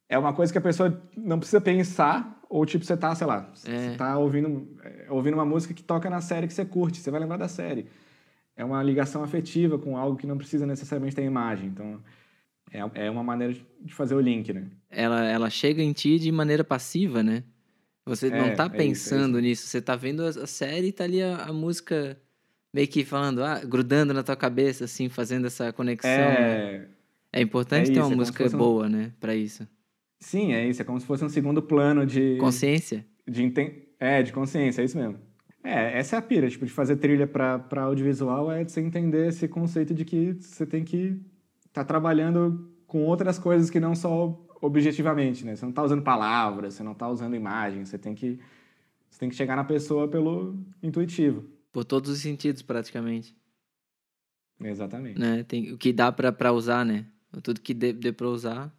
é uma coisa que a pessoa não precisa pensar, ou tipo, você tá, sei lá, É. você tá ouvindo, é, ouvindo uma música que toca na série que você curte, você vai lembrar da série. É uma ligação afetiva com algo que não precisa necessariamente ter imagem. Então, é, é uma maneira de fazer o link, né? ela, ela chega em ti de maneira passiva, né? Você não É, tá é isso, é pensando nisso, você tá vendo a, série e tá ali a, a música meio que falando, ah, grudando na tua cabeça, assim, fazendo essa conexão. né? É, É importante é ter isso, uma é música um- boa, né, Pra isso. Sim, é isso. É como se fosse um segundo plano de. Consciência. de inten- É, de consciência, é isso mesmo. É, essa é a pira, tipo, de fazer trilha pra, pra audiovisual é de você entender esse conceito de que você tem que estar trabalhando com outras coisas que não só objetivamente, né? Você não tá usando palavras, você não tá usando imagens, você tem que você tem que chegar na pessoa pelo intuitivo. Por todos os sentidos, praticamente. Exatamente. Né? Tem, o que dá pra, pra usar, né? Tudo que dê, dê pra usar.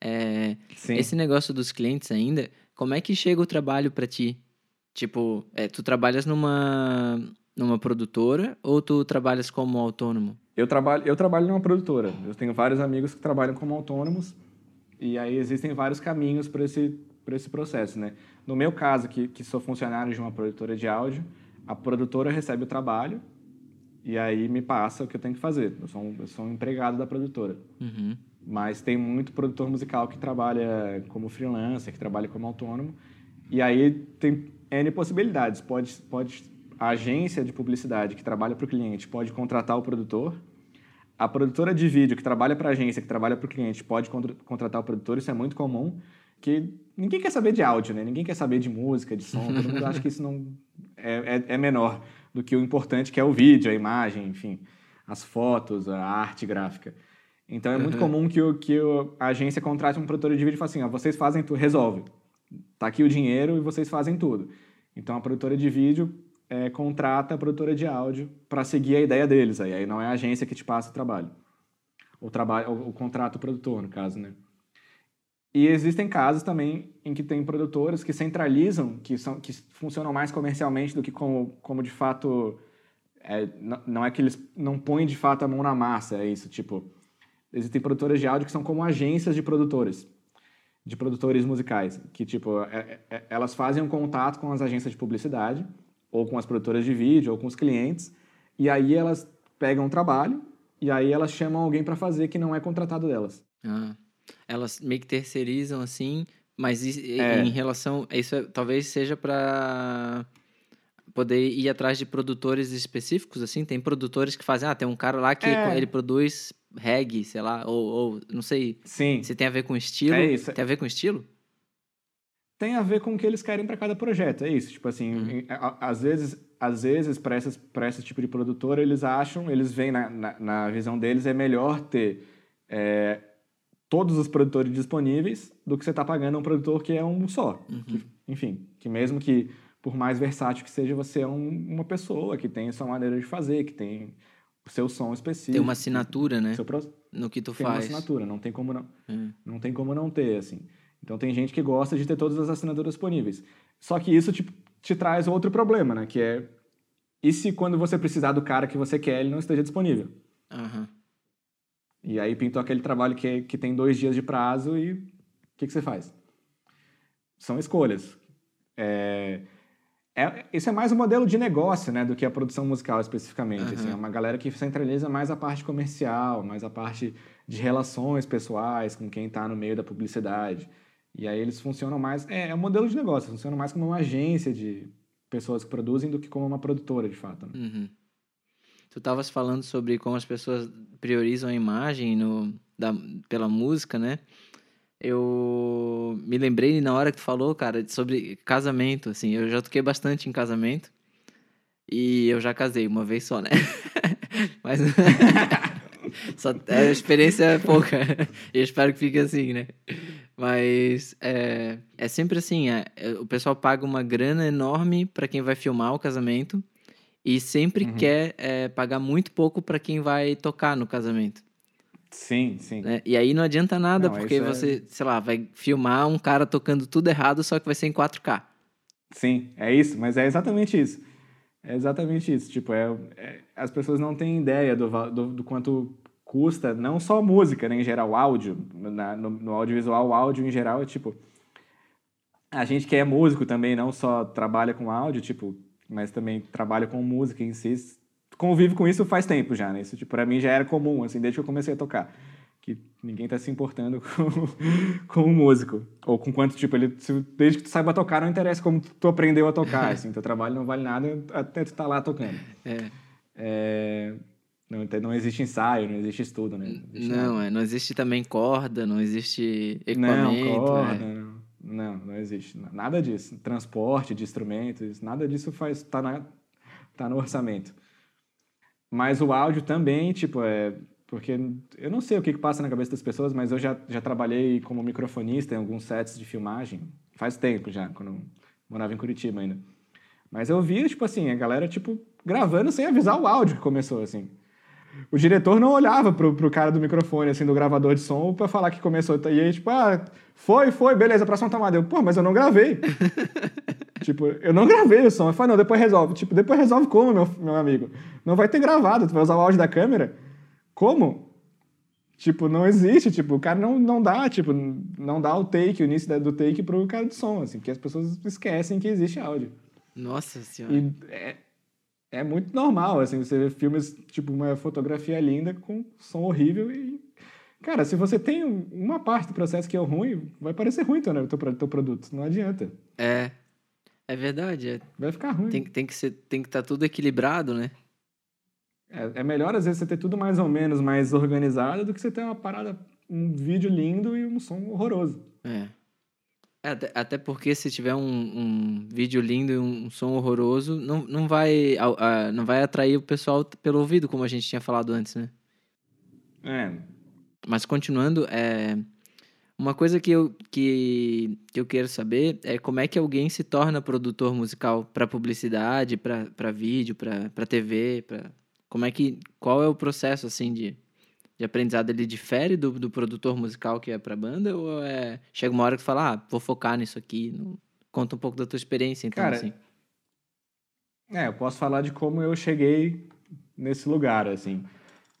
É. Esse negócio dos clientes ainda, como é que chega o trabalho pra ti? Tipo, é, tu trabalhas numa, numa produtora ou tu trabalhas como autônomo? Eu trabalho, eu trabalho numa produtora. Eu tenho vários amigos que trabalham como autônomos e aí existem vários caminhos para esse, para esse processo, né? No meu caso, que, que sou funcionário de uma produtora de áudio, a produtora recebe o trabalho e aí me passa o que eu tenho que fazer. Eu sou um, eu sou um empregado da produtora. Uhum. Mas tem muito produtor musical que trabalha como freelancer, que trabalha como autônomo. E aí tem N possibilidades. Pode, pode, a agência de publicidade que trabalha para o cliente pode contratar o produtor. A produtora de vídeo que trabalha para a agência, que trabalha para o cliente, pode contra, contratar o produtor. Isso é muito comum. Que ninguém quer saber de áudio, né? Ninguém quer saber de música, de som. Todo mundo acha que isso não é, é, é menor do que o importante, que é o vídeo, a imagem, enfim, as fotos, a arte gráfica. Então é muito Uhum. comum que, o, que a agência contrate um produtor de vídeo e fale assim: ó, vocês fazem tudo, resolve. Tá aqui o dinheiro e vocês fazem tudo. Então a produtora de vídeo é, contrata a produtora de áudio para seguir a ideia deles. Aí, aí não é a agência que te passa o trabalho. O trabalho, o, o contrato produtor, no caso, né? E existem casos também em que tem produtoras que centralizam, que, são, que funcionam mais comercialmente do que como, como de fato. é, não, não é que eles não põem de fato a mão na massa, é isso. Tipo, existem produtoras de áudio que são como agências de produtores, de produtores musicais, que tipo, é- é- elas fazem um contato com as agências de publicidade, ou com as produtoras de vídeo, ou com os clientes, e aí elas pegam um trabalho, e aí elas chamam alguém para fazer que não é contratado delas. Ah, elas meio que terceirizam assim, mas É. em relação. Isso é- talvez seja para poder ir atrás de produtores específicos, assim. Tem produtores que fazem. Ah, tem um cara lá que É. ele produz reggae, sei lá, ou, ou não sei Sim, se tem a ver com estilo. É isso. Tem a ver com estilo? tem a ver com o que eles querem para cada projeto, é isso. Tipo assim, Uhum. às vezes, às vezes para esse tipo de produtor eles acham, eles veem na, na, na visão deles é melhor ter é, todos os produtores disponíveis do que você tá pagando um produtor que é um só. Uhum. Que, enfim, que mesmo que por mais versátil que seja, você é um- uma pessoa que tem a sua maneira de fazer, que tem o seu som específico. Tem uma assinatura, né? pro- No que tu tem uma faz. assinatura, não tem como não. Hum. Não tem como não ter, assim. Então tem gente que gosta de ter todas as assinaturas disponíveis. Só que isso te, te traz outro problema, né? Que é e se quando você precisar do cara que você quer, ele não esteja disponível? Aham. E aí pintou aquele trabalho que, que tem dois dias de prazo e o que, que você faz? São escolhas. É, é- isso é mais um modelo de negócio, né, do que a produção musical especificamente. Aham. assim. é uma galera que centraliza mais a parte comercial, mais a parte de relações pessoais com quem está no meio da publicidade. E aí eles funcionam mais. É, é um modelo de negócio, funcionam mais como uma agência de pessoas que produzem do que como uma produtora, de fato. né? Uhum. Tu estavas falando sobre como as pessoas priorizam a imagem no, da, pela música, né? Eu me lembrei na hora que tu falou, cara, sobre casamento, assim. Eu já toquei bastante em casamento. E eu já casei uma vez só, né? Mas. só, a experiência é pouca. Eu espero que fique assim, né? Mas é, é sempre assim: é, é, o pessoal paga uma grana enorme para quem vai filmar o casamento e sempre Uhum. quer é, pagar muito pouco para quem vai tocar no casamento. Sim, sim. né? E aí não adianta nada, Não, porque é- você, sei lá, vai filmar um cara tocando tudo errado, só que vai ser em 4K. Sim, é isso, mas é exatamente isso. É exatamente isso. Tipo, é, é- as pessoas não têm ideia do, do, do quanto custa, não só música, né, em geral, áudio. Na- no, no audiovisual, o áudio em geral é tipo. A gente que é músico também, não só trabalha com áudio, tipo, mas também trabalha com música em si. Convive com isso faz tempo já, né? Isso, tipo, pra mim já era comum, assim, desde que eu comecei a tocar. Que ninguém tá se importando com, com o músico. Ou com quanto, tipo, ele, desde que tu saiba tocar, não interessa como tu aprendeu a tocar, assim. Teu trabalho não vale nada até tu tá lá tocando. É. É, não, tem- não existe ensaio, não existe estudo, né? existe nada. Não, é, não existe também corda, não existe Não, equipamento. corda, é. não, não, não existe. Nada disso. Transporte de instrumentos, nada disso faz tá, na, tá no orçamento. Mas o áudio também, tipo, é... Porque eu não sei o que, que passa na cabeça das pessoas, mas eu já, já trabalhei como microfonista em alguns sets de filmagem. Faz tempo já, quando morava em Curitiba ainda. Mas eu via, tipo assim, a galera, tipo, gravando sem avisar o áudio que começou, assim. O diretor não olhava pro, pro cara do microfone, assim, do gravador de som, pra falar que começou. E aí, tipo, ah, foi, foi, beleza, próxima tomada. Eu, pô, mas eu não gravei. tipo, eu não gravei o som. Eu falei, não, depois resolve. Tipo, depois resolve como, meu, meu amigo? Não vai ter gravado, tu vai usar o áudio da câmera? Como? Tipo, não existe, tipo, o cara não, não dá, tipo, não dá o take, o início do take pro cara de som, assim, porque as pessoas esquecem que existe áudio. Nossa senhora. E é, é muito normal, assim, você vê filmes, tipo, uma fotografia linda com som horrível e... Cara, se você tem uma parte do processo que é ruim, vai parecer ruim teu, né, teu, teu produto, não adianta. É, é verdade. É. Vai ficar ruim. Tem, tem que ser, tem que estar tá tudo equilibrado, né? É, é melhor, às vezes, você ter tudo mais ou menos mais organizado do que você ter uma parada, um vídeo lindo e um som horroroso. É. Até, até porque se tiver um, um vídeo lindo e um som horroroso, não, não, vai, a, não vai atrair o pessoal pelo ouvido, como a gente tinha falado antes, né? É. Mas continuando, é, uma coisa que eu, que, que eu quero saber é como é que alguém se torna produtor musical para publicidade, para vídeo, para TV, para como é que qual é o processo assim de de aprendizado ele difere do, do produtor musical que é para banda ou é chega uma hora que fala, ah, vou focar nisso aqui, não... conta um pouco da tua experiência então Cara, assim. É, eu posso falar de como eu cheguei nesse lugar, assim.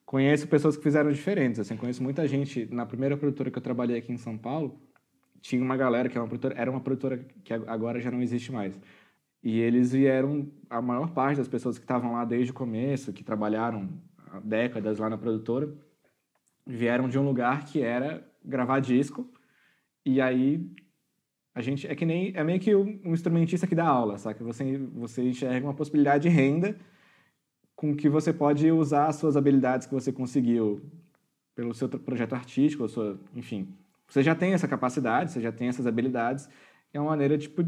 Conheço pessoas que fizeram diferentes, assim, conheço muita gente. Na primeira produtora que eu trabalhei aqui em São Paulo, tinha uma galera que era uma produtora, era uma produtora que agora já não existe mais. E eles vieram, a maior parte das pessoas que estavam lá desde o começo, que trabalharam décadas lá na produtora, vieram de um lugar que era gravar disco. E aí a gente é que nem é meio que um instrumentista que dá aula, sabe? Você você enxerga uma possibilidade de renda com que você pode usar as suas habilidades que você conseguiu pelo seu projeto artístico, sua, enfim. Você já tem essa capacidade, você já tem essas habilidades, é uma maneira tipo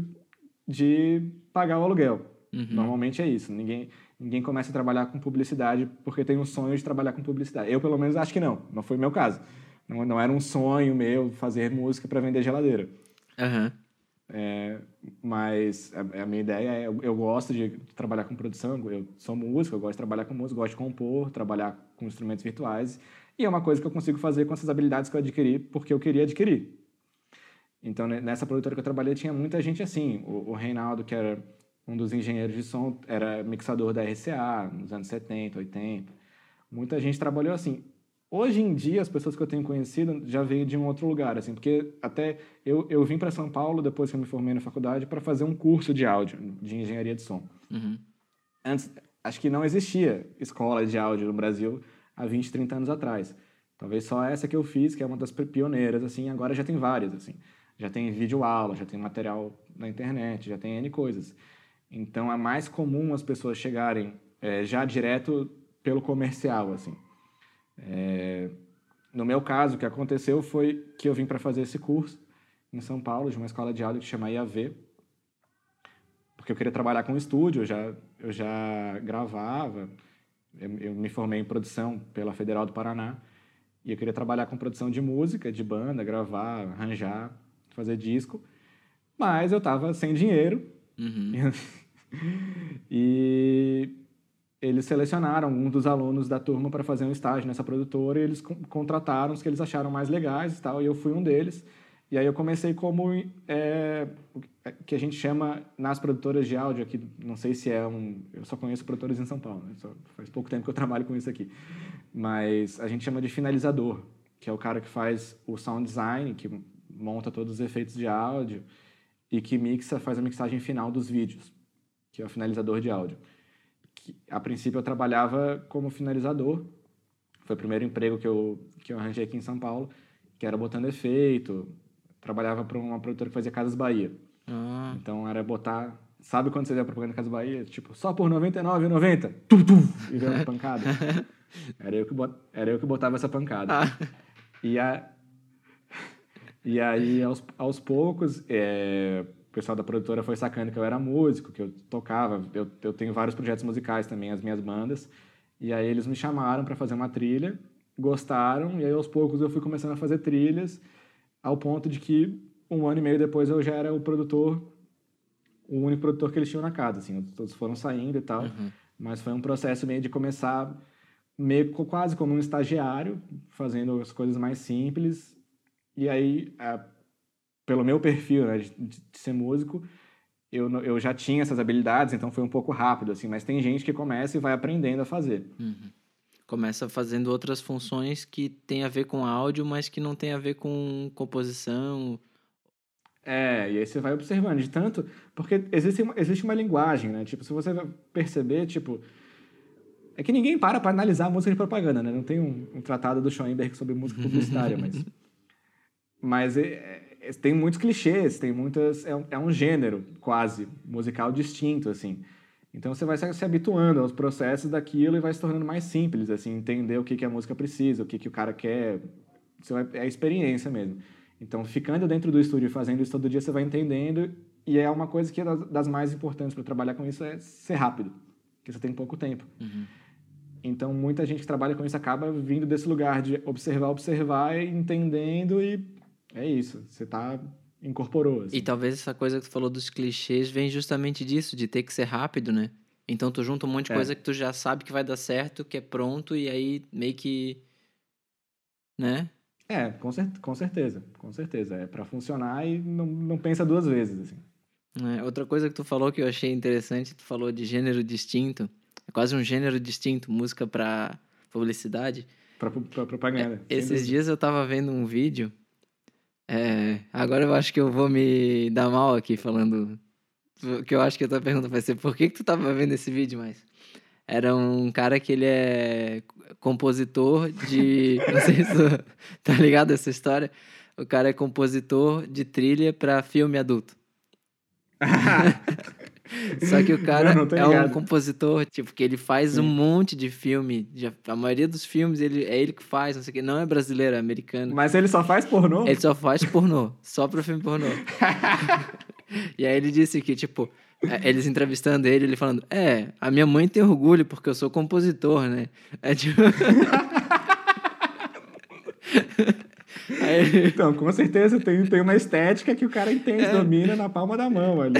de pagar o aluguel. Uhum. Normalmente é isso. Ninguém Ninguém começa a trabalhar com publicidade porque tem um sonho de trabalhar com publicidade. Eu, pelo menos, acho que não. Não foi o meu caso. Não, não era um sonho meu fazer música para vender geladeira. Uhum. É, mas a, a, minha ideia é... Eu, eu, gosto de trabalhar com produção. Eu sou músico, eu gosto de trabalhar com música, gosto de compor, trabalhar com instrumentos virtuais. E é uma coisa que eu consigo fazer com essas habilidades que eu adquiri porque eu queria adquirir. Então, nessa produtora que eu trabalhei, tinha muita gente assim. O, o Reinaldo, que era um dos engenheiros de som era mixador da RCA nos anos 70, 80. Muita gente trabalhou assim. Hoje em dia, as pessoas que eu tenho conhecido já veio de um outro lugar, assim, porque até eu, eu vim para São Paulo depois que eu me formei na faculdade para fazer um curso de áudio, de engenharia de som. Uhum. Antes, acho que não existia escola de áudio no Brasil há 20, 30 anos atrás. Talvez só essa que eu fiz, que é uma das pioneiras, assim, agora já tem várias, assim. Já tem vídeo aula, já tem material na internet, já tem N coisas. Então é mais comum as pessoas chegarem é, já direto pelo comercial, assim. É, no meu caso, o que aconteceu foi que eu vim para fazer esse curso em São Paulo, de uma escola de áudio que chama IAV, porque eu queria trabalhar com estúdio, eu já, eu já gravava, eu, eu me formei em produção pela Federal do Paraná, e eu queria trabalhar com produção de música, de banda, gravar, arranjar, fazer disco, mas eu estava sem dinheiro, Uhum. e eles selecionaram um dos alunos da turma para fazer um estágio nessa produtora e eles contrataram os que eles acharam mais legais e tal, e eu fui um deles. E aí eu comecei como é, que a gente chama nas produtoras de áudio aqui, não sei se é um, eu só conheço produtores em São Paulo, né? só faz pouco tempo que eu trabalho com isso aqui, mas a gente chama de finalizador, que é o cara que faz o sound design, que monta todos os efeitos de áudio e que mixa, faz a mixagem final dos vídeos, que é o finalizador de áudio. Que, a princípio eu trabalhava como finalizador, foi o primeiro emprego que eu, que eu arranjei aqui em São Paulo, que era botando efeito, trabalhava para uma produtora que fazia Casas Bahia. Ah. Então era botar, sabe quando você vê a propaganda Casas Bahia? Tipo, só por R$ 99,90, tum, tum, e veio uma pancada. era, eu que bot, era eu que botava essa pancada. Ah. E a, e aí, aos, aos poucos, é, o pessoal da produtora foi sacando que eu era músico, que eu tocava. Eu, eu tenho vários projetos musicais também, as minhas bandas. E aí eles me chamaram para fazer uma trilha, gostaram, e aí aos poucos eu fui começando a fazer trilhas, ao ponto de que um ano e meio depois eu já era o produtor, o único produtor que eles tinham na casa, assim, todos foram saindo e tal, uhum. mas foi um processo meio de começar meio quase como um estagiário, fazendo as coisas mais simples, e aí, pelo meu perfil né, de, de, ser músico, eu, eu já tinha essas habilidades, então foi um pouco rápido, assim. Mas tem gente que começa e vai aprendendo a fazer. Uhum. Começa fazendo outras funções que tem a ver com áudio, mas que não tem a ver com composição. É, e aí você vai observando. De tanto. Porque existe, existe uma linguagem, né? Tipo, se você perceber, tipo. É que ninguém para para analisar música de propaganda, né? Não tem um, um tratado do Schoenberg sobre música publicitária, mas. Mas é, é, tem muitos clichês, tem muitas. É um, é um gênero, quase, musical distinto, assim. Então você vai se habituando aos processos daquilo e vai se tornando mais simples, assim, entender o que, que a música precisa, o que, que o cara quer. Vai, é a experiência mesmo. Então, ficando dentro do estúdio e fazendo isso todo dia, você vai entendendo. E é uma coisa que é das mais importantes para trabalhar com isso é ser rápido, porque você tem pouco tempo. Uhum. Então, muita gente que trabalha com isso acaba vindo desse lugar de observar, observar, entendendo e é isso. Você está incorporou. Assim. E talvez essa coisa que tu falou dos clichês vem justamente disso, de ter que ser rápido, né? Então tu junta um monte de é. coisa que tu já sabe que vai dar certo, que é pronto, e aí meio que. Né? É, com, cer com certeza, com certeza. É para funcionar e não, não pensa duas vezes, assim. É, outra coisa que tu falou que eu achei interessante, tu falou de gênero distinto. É quase um gênero distinto, música para publicidade. Para propaganda. É, esses dias eu tava vendo um vídeo. É, agora eu acho que eu vou me dar mal aqui falando. Que eu acho que a tua pergunta vai ser por que, que tu tava vendo esse vídeo, mas. Era um cara que ele é compositor de. Não sei se tá ligado essa história. O cara é compositor de trilha para filme adulto. Só que o cara não, não é um compositor, tipo, que ele faz Sim. um monte de filme. A maioria dos filmes ele, é ele que faz, não sei o que. Não é brasileiro, é americano. Mas ele só faz pornô? Ele só faz pornô. só pro filme pornô. e aí ele disse que, tipo, é, eles entrevistando ele, ele falando: É, a minha mãe tem orgulho porque eu sou compositor, né? É tipo. Aí... Então, com certeza tem, tem uma estética que o cara entende, é. domina na palma da mão ali.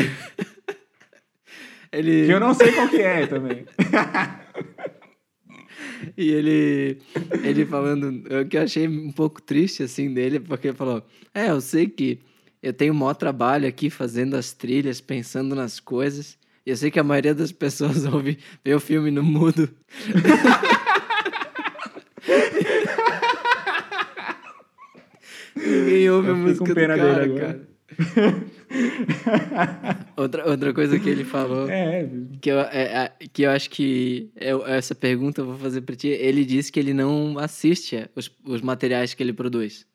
Ele... Que eu não sei qual que é também. e ele, ele falando, o que eu achei um pouco triste assim dele, porque ele falou: É, eu sei que eu tenho o maior trabalho aqui fazendo as trilhas, pensando nas coisas. E eu sei que a maioria das pessoas ouve, vê o filme no mudo. Ninguém ouve eu a música do cara, cara. outra, outra coisa que ele falou, é. que, eu, é, é, que eu acho que eu, essa pergunta eu vou fazer para ti. Ele disse que ele não assiste os, os materiais que ele produz.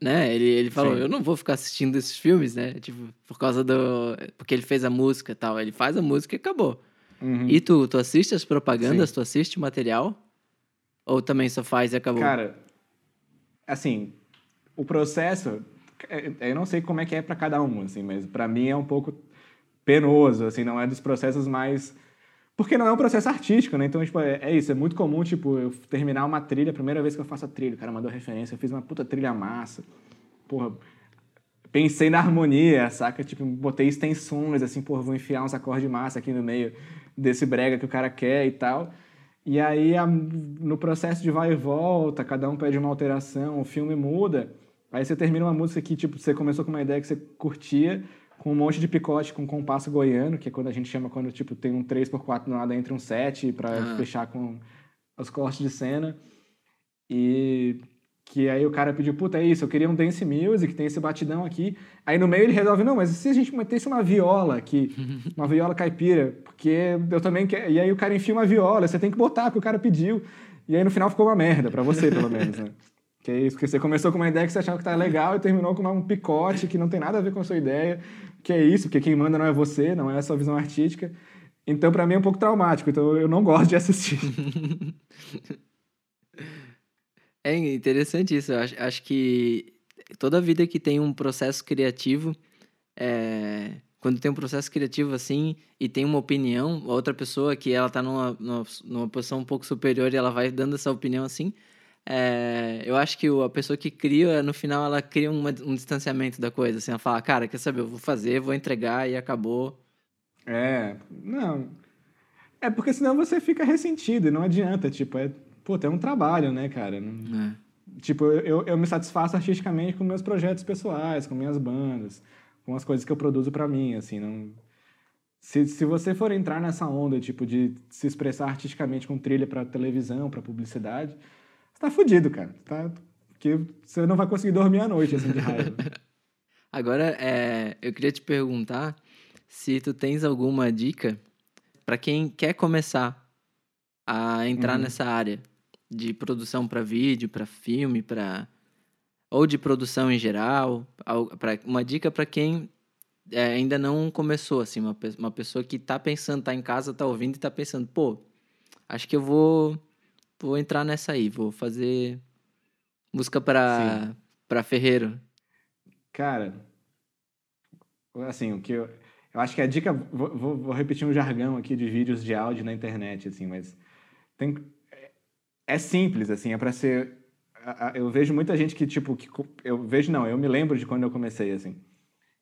Né? Ele, ele falou, Sim. eu não vou ficar assistindo esses filmes, né? Tipo, por causa do... Porque ele fez a música e tal. Ele faz a música e acabou. Uhum. E tu, tu assiste as propagandas? Sim. Tu assiste o material? Ou também só faz e acabou? Cara, assim, o processo é, eu não sei como é que é para cada um, assim, mas para mim é um pouco penoso, assim, não é dos processos mais porque não é um processo artístico, né? Então, tipo, é, é, isso, é muito comum, tipo, eu terminar uma trilha, a primeira vez que eu faço a trilha, o cara mandou referência, eu fiz uma puta trilha massa. Porra, pensei na harmonia, saca? Tipo, botei extensões, assim, porra, vou enfiar uns acordes massa aqui no meio desse brega que o cara quer e tal. E aí, no processo de vai e volta, cada um pede uma alteração, o filme muda. Aí você termina uma música que, tipo, você começou com uma ideia que você curtia, com um monte de picote com compasso goiano, que é quando a gente chama quando, tipo, tem um 3x4 nada entre um 7 para ah. fechar com os cortes de cena. E que aí o cara pediu, puta, é isso, eu queria um dance music, tem esse batidão aqui. Aí no meio ele resolve, não, mas se a gente metesse uma viola aqui, uma viola caipira, porque eu também quero... E aí o cara enfia uma viola, você tem que botar, porque o cara pediu. E aí no final ficou uma merda, para você pelo menos, né? Que é isso, porque você começou com uma ideia que você achava que estava legal e terminou com um picote que não tem nada a ver com a sua ideia. Que é isso, porque quem manda não é você, não é a sua visão artística. Então, para mim, é um pouco traumático. Então, eu não gosto de assistir. é interessante isso. Eu acho, acho que toda vida que tem um processo criativo, é... quando tem um processo criativo assim e tem uma opinião, outra pessoa que ela está numa, numa, numa posição um pouco superior e ela vai dando essa opinião assim, é, eu acho que a pessoa que cria, no final, ela cria uma, um distanciamento da coisa. Assim, ela fala, cara, quer saber, eu vou fazer, vou entregar e acabou. É, não. É porque senão você fica ressentido e não adianta. Tipo, é, pô, tem um trabalho, né, cara? É. Tipo, eu, eu me satisfaço artisticamente com meus projetos pessoais, com minhas bandas, com as coisas que eu produzo para mim, assim, não... Se, se você for entrar nessa onda, tipo, de se expressar artisticamente com trilha para televisão, para publicidade, você tá fudido, cara. Tá, que você não vai conseguir dormir à noite, assim, de raiva. Agora, é, eu queria te perguntar se tu tens alguma dica para quem quer começar a entrar Uhum. nessa área de produção para vídeo, para filme, para ou de produção em geral, al- pra, uma dica para quem é, ainda não começou, assim, uma, uma pessoa que tá pensando, tá em casa, tá ouvindo e tá pensando, pô, acho que eu vou vou entrar nessa aí, vou fazer música para para ferreiro. Cara, assim, o que eu, eu acho que a dica, vou, vou- vou repetir um jargão aqui de vídeos de áudio na internet, assim, mas tem, é, é simples, assim, é para ser, eu vejo muita gente que, tipo, que, eu vejo não, eu me lembro de quando eu comecei, assim,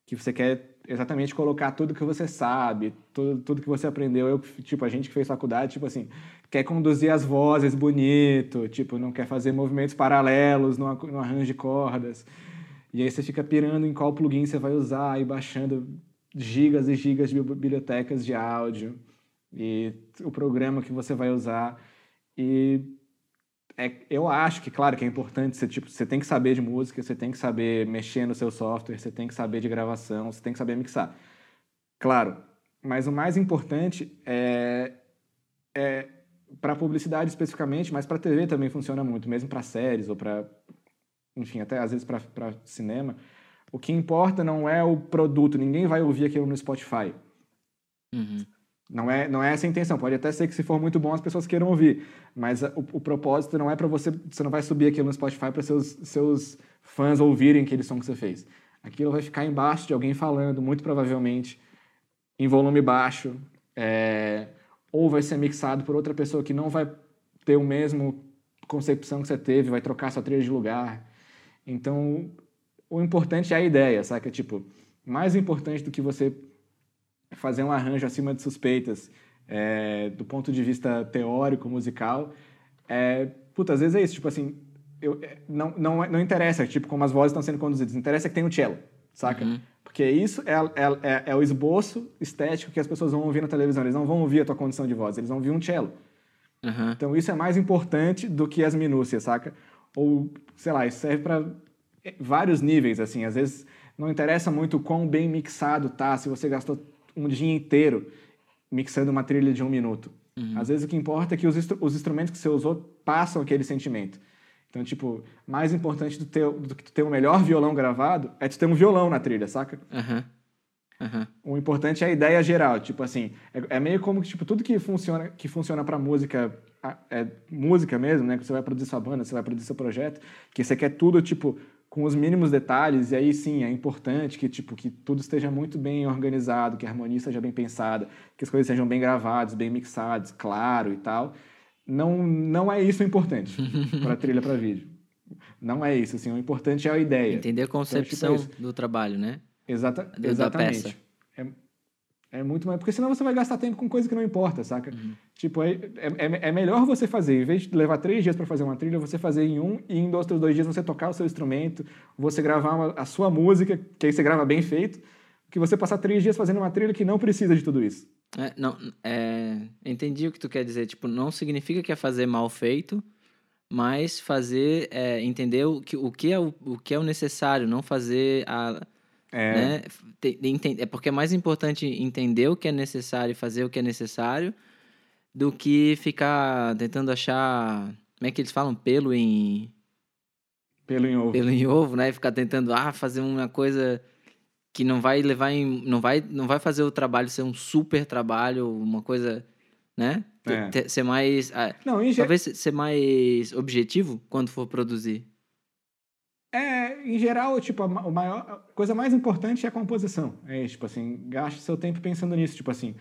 que você quer exatamente colocar tudo que você sabe, tudo, tudo que você aprendeu, eu, tipo, a gente que fez faculdade, tipo assim, quer conduzir as vozes bonito, tipo, não quer fazer movimentos paralelos no, arranjo de cordas, e aí você fica pirando em qual plugin você vai usar e baixando gigas e gigas de bibliotecas de áudio e o programa que você vai usar. E é, eu acho que, claro, que é importante você, tipo, você tem que saber de música, você tem que saber mexer no seu software, você tem que saber de gravação, você tem que saber mixar. Claro, mas o mais importante é, é para publicidade especificamente, mas para TV também funciona muito, mesmo para séries ou para enfim, até às vezes para cinema, o que importa não é o produto, ninguém vai ouvir aquilo no Spotify. Uhum. Não é, não é essa a intenção. Pode até ser que se for muito bom as pessoas queiram ouvir, mas a- o, o propósito não é para você, você não vai subir aquilo no Spotify para seus seus fãs ouvirem aquele som que você fez. Aquilo vai ficar embaixo de alguém falando, muito provavelmente em volume baixo, é, ou vai ser mixado por outra pessoa que não vai ter o mesmo concepção que você teve, vai trocar sua trilha de lugar. Então, o importante é a ideia, saca? Tipo, mais importante do que você fazer um arranjo acima de suspeitas, é, do ponto de vista teórico, musical, é, puta, às vezes é isso, tipo assim, eu, é, não, não, não interessa, tipo, como as vozes estão sendo conduzidas, interessa que tem o cello, saca? Uhum. Porque isso é, é, é, é o esboço estético que as pessoas vão ouvir na televisão, eles não vão ouvir a tua condição de voz, eles vão ouvir um cello. Aham. Então isso é mais importante do que as minúcias, saca? Ou, sei lá, isso serve para vários níveis, assim. Às vezes não interessa muito quão bem mixado tá, se você gastou um dia inteiro mixando uma trilha de um minuto. Às vezes o que importa é que os, instru- os instrumentos que você usou passam aquele sentimento. Então, tipo, mais importante do, teu, do que tu ter o melhor violão gravado é tu ter um violão na trilha, saca? Aham. Aham. O importante é a ideia geral, tipo assim, é, é meio como que tipo tudo que funciona que funciona para música é música mesmo, né? Que você vai produzir sua banda, você vai produzir seu projeto, que você quer tudo tipo com os mínimos detalhes e aí sim é importante que tipo que tudo esteja muito bem organizado, que a harmonia esteja bem pensada, que as coisas sejam bem gravadas, bem mixadas, claro e tal. Não não é isso o importante para trilha para vídeo. Não é isso, assim, o importante é a ideia. Entender a concepção tipo, é do trabalho, né? Exata, exatamente. É, é muito mais. Porque senão você vai gastar tempo com coisa que não importa, saca? Uhum. Tipo, é, é, é melhor você fazer, em vez de levar três dias para fazer uma trilha, você fazer em um e em dois, dois dias você tocar o seu instrumento, você gravar uma- a sua música, que aí você grava bem feito, que você passar três dias fazendo uma trilha que não precisa de tudo isso. É, não, é, entendi o que tu quer dizer. Tipo, não significa que é fazer mal feito, mas fazer, é, entender o que, o, que é o, o que é o necessário, não fazer a, É, né? É porque é mais importante entender o que é necessário e fazer o que é necessário do que ficar tentando achar, como é que eles falam, pelo em pelo em ovo. pelo em ovo, né? E ficar tentando ah, fazer uma coisa que não vai levar em não vai não vai fazer o trabalho ser um super trabalho, uma coisa, né? É. ser mais ah, Não, em, talvez ser mais objetivo quando for produzir. É, em geral, tipo, a, maior, a coisa mais importante é a composição. É tipo assim, gaste seu tempo pensando nisso, tipo assim,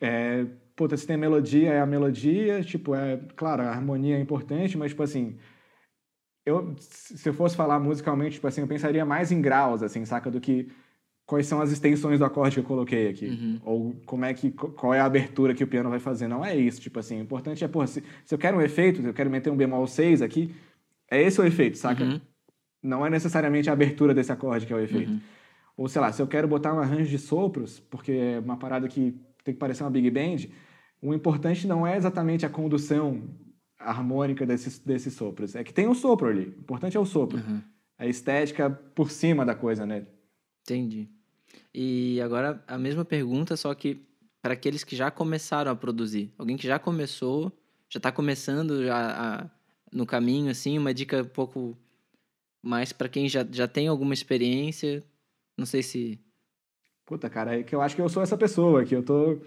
é, puta, se tem melodia, é a melodia, tipo, é, claro, a harmonia é importante, mas, tipo assim, eu, se eu fosse falar musicalmente, tipo assim, eu pensaria mais em graus, assim, saca, do que quais são as extensões do acorde que eu coloquei aqui, Uhum. ou como é que, qual é a abertura que o piano vai fazer, não é isso, tipo assim, o importante é, se, se eu quero um efeito, se eu quero meter um bemol 6 aqui, é esse o efeito, saca? Uhum. Não é necessariamente a abertura desse acorde que é o efeito. Uhum. Ou sei lá, se eu quero botar um arranjo de sopros, porque é uma parada que tem que parecer uma big band, o importante não é exatamente a condução harmônica desses, desses sopros. É que tem um sopro ali. O importante é o sopro. Uhum. A estética por cima da coisa, né? Entendi. E agora a mesma pergunta, só que para aqueles que já começaram a produzir. Alguém que já começou, já está começando já a- no caminho, assim, uma dica um pouco mais para quem já, já tem alguma experiência. Não sei se. Puta, cara, é que eu acho que eu sou essa pessoa, que eu tô...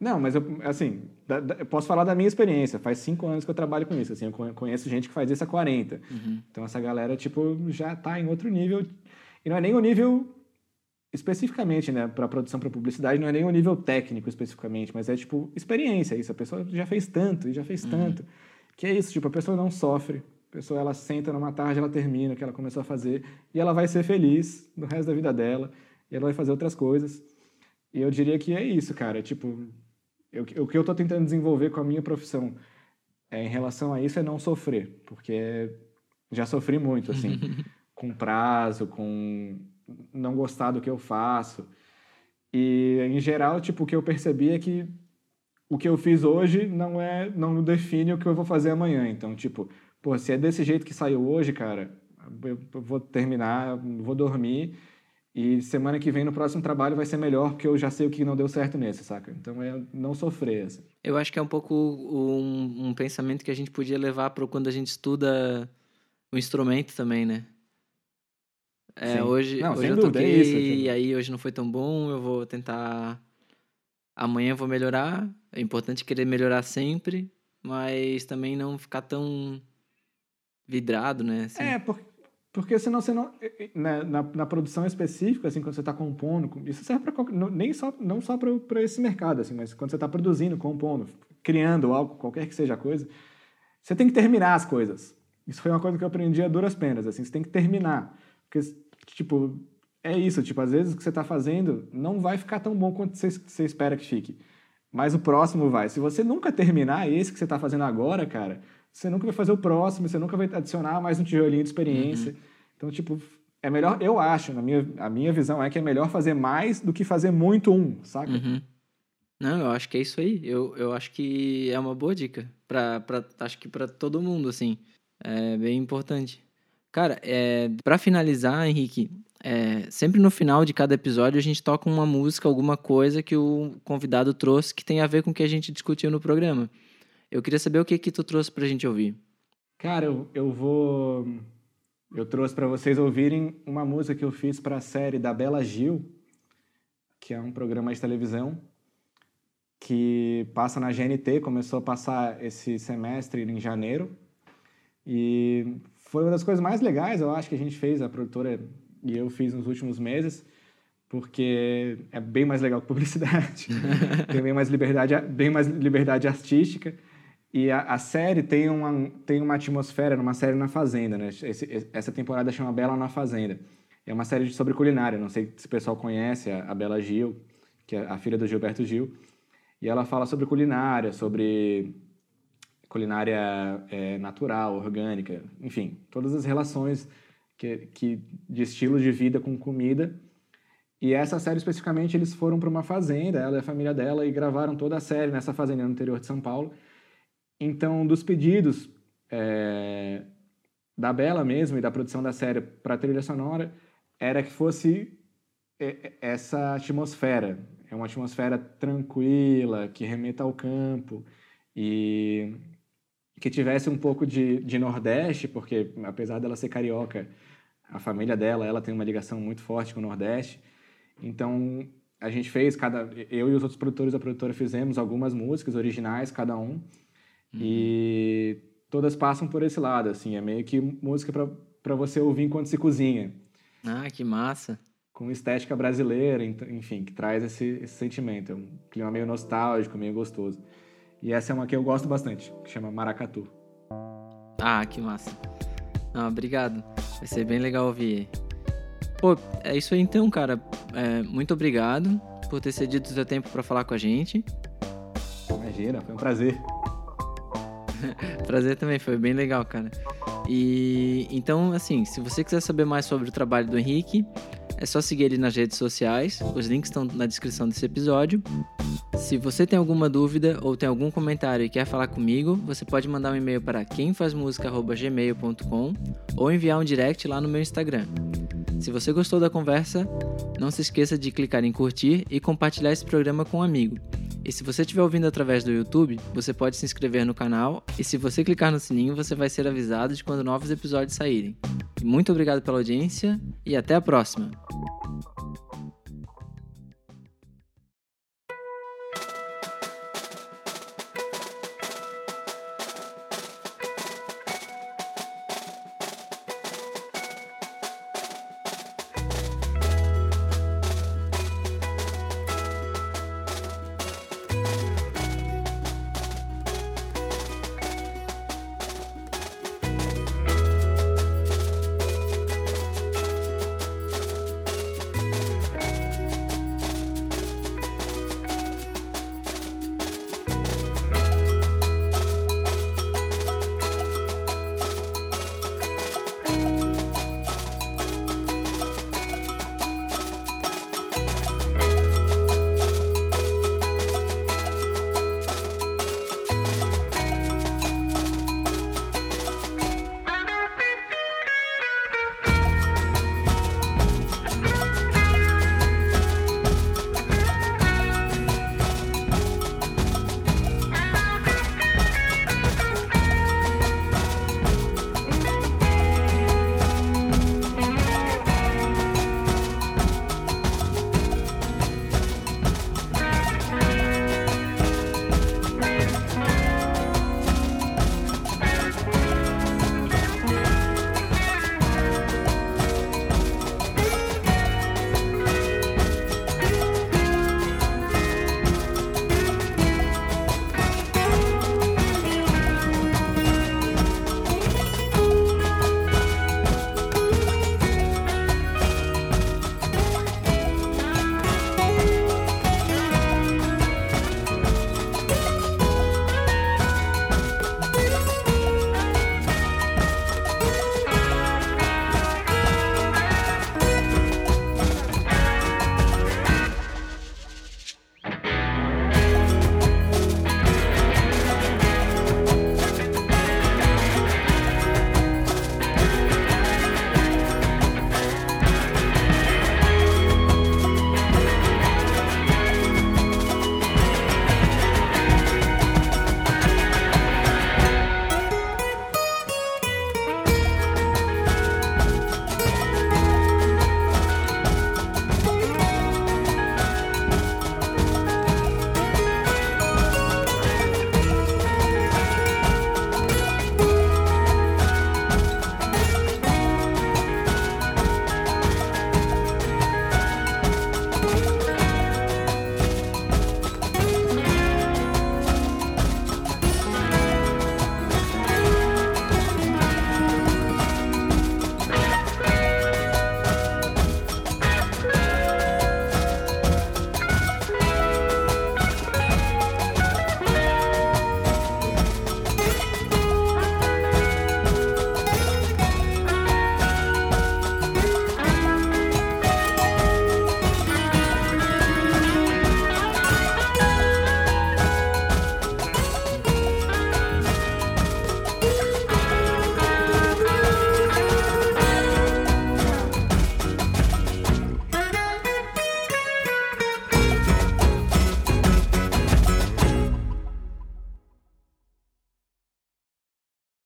Não, mas eu, assim, da- da- eu posso falar da minha experiência. Faz cinco anos que eu trabalho com isso, assim, eu conhe- conheço gente que faz isso há 40. Uhum. Então essa galera, tipo, já tá em outro nível. E não é nem o nível especificamente, né, para produção, para publicidade, não é nem o nível técnico especificamente, mas é tipo experiência, isso. A pessoa já fez tanto e já fez tanto. Que é isso, tipo, a pessoa não sofre. A pessoa ela senta numa tarde, ela termina o que ela começou a fazer e ela vai ser feliz no resto da vida dela. E ela vai fazer outras coisas. E eu diria que é isso, cara. Tipo, eu- o que eu tô tentando desenvolver com a minha profissão é, em relação a isso é não sofrer, porque já sofri muito, assim, com prazo, com não gostar do que eu faço. E, em geral, tipo, o que eu percebi é que o que eu fiz hoje não é não define o que eu vou fazer amanhã. Então, tipo, pô, se é desse jeito que saiu hoje, cara, eu vou terminar, vou dormir e semana que vem no próximo trabalho vai ser melhor porque eu já sei o que não deu certo nesse, saca? Então é não sofrer, assim. Eu acho que é um pouco um, um pensamento que a gente podia levar para quando a gente estuda o instrumento também, né? É, Sim. hoje, Não, hoje eu dúvida, é isso, tipo- e aí hoje não foi tão bom, eu vou tentar... Amanhã eu vou melhorar, é importante querer melhorar sempre, mas também não ficar tão vidrado, né? assim. É, por- porque senão você não. Na, na, na produção específica, assim, quando você está compondo, isso serve para nem só não só para esse mercado, assim, mas quando você está produzindo, compondo, criando algo, qualquer que seja a coisa, você tem que terminar as coisas. Isso foi uma coisa que eu aprendi a duras penas, assim, você tem que terminar. Porque, tipo, é isso, tipo, às vezes o que você está fazendo não vai ficar tão bom quanto você, você espera que fique. Mas o próximo vai. Se você nunca terminar esse que você está fazendo agora, cara, você nunca vai fazer o próximo, você nunca vai adicionar mais um tijolinho de experiência. Então, tipo, é melhor, eu acho, na minha, a minha visão é que é melhor fazer mais do que fazer muito um, saca? Uhum. Não, eu acho que é isso aí. Eu, eu acho que é uma boa dica. Pra, pra, acho que para todo mundo, assim. É bem importante. Cara, é, para finalizar, Henrique, é, sempre no final de cada episódio a gente toca uma música, alguma coisa que o convidado trouxe que tem a ver com o que a gente discutiu no programa. Eu queria saber o que que tu trouxe pra gente ouvir. Cara, eu, eu vou. Eu trouxe para vocês ouvirem uma música que eu fiz para a série da Bela Gil, que é um programa de televisão que passa na GNT, começou a passar esse semestre em janeiro. E foi uma das coisas mais legais, eu acho, que a gente fez, a produtora e eu fiz nos últimos meses, porque é bem mais legal que publicidade, tem bem mais liberdade, bem mais liberdade artística. E a, a série tem uma, tem uma atmosfera, numa série na Fazenda, né? Esse- essa temporada chama Bela na Fazenda. É uma série sobre culinária, não sei se o pessoal conhece a, a Bela Gil, que é a filha do Gilberto Gil. E ela fala sobre culinária, sobre culinária é, natural, orgânica, enfim, todas as relações que, que, de estilo de vida com comida. E essa série especificamente, eles foram para uma fazenda, ela e a família dela, e gravaram toda a série nessa fazenda no interior de São Paulo. Então, dos pedidos é, da Bela mesmo e da produção da série para a trilha sonora era que fosse é, é, essa atmosfera. É uma atmosfera tranquila, que remeta ao campo e que tivesse um pouco de, de Nordeste, porque apesar dela ser carioca, a família dela, ela tem uma ligação muito forte com o Nordeste. Então, a gente fez, cada eu e os outros produtores da produtora fizemos algumas músicas originais, cada um, e todas passam por esse lado, assim, é meio que música para você ouvir enquanto se cozinha, Ah, que massa. com estética brasileira, enfim, que traz esse, esse sentimento, é um clima meio nostálgico, meio gostoso. E essa é uma que eu gosto bastante, que chama Maracatu. Ah, que massa. Não, obrigado. Vai ser bem legal ouvir. Pô, é isso aí então, cara. É, muito obrigado por ter cedido o seu tempo pra falar com a gente. Imagina, foi um prazer. Prazer também, foi bem legal, cara. E então, assim, se você quiser saber mais sobre o trabalho do Henrique, é só seguir ele nas redes sociais. Os links estão na descrição desse episódio. Se você tem alguma dúvida ou tem algum comentário e quer falar comigo, você pode mandar um e-mail para quemfazmusica@gmail.com ou enviar um direct lá no meu Instagram. Se você gostou da conversa, não se esqueça de clicar em curtir e compartilhar esse programa com um amigo. E se você estiver ouvindo através do YouTube, você pode se inscrever no canal e se você clicar no sininho, você vai ser avisado de quando novos episódios saírem. Muito obrigado pela audiência e até a próxima!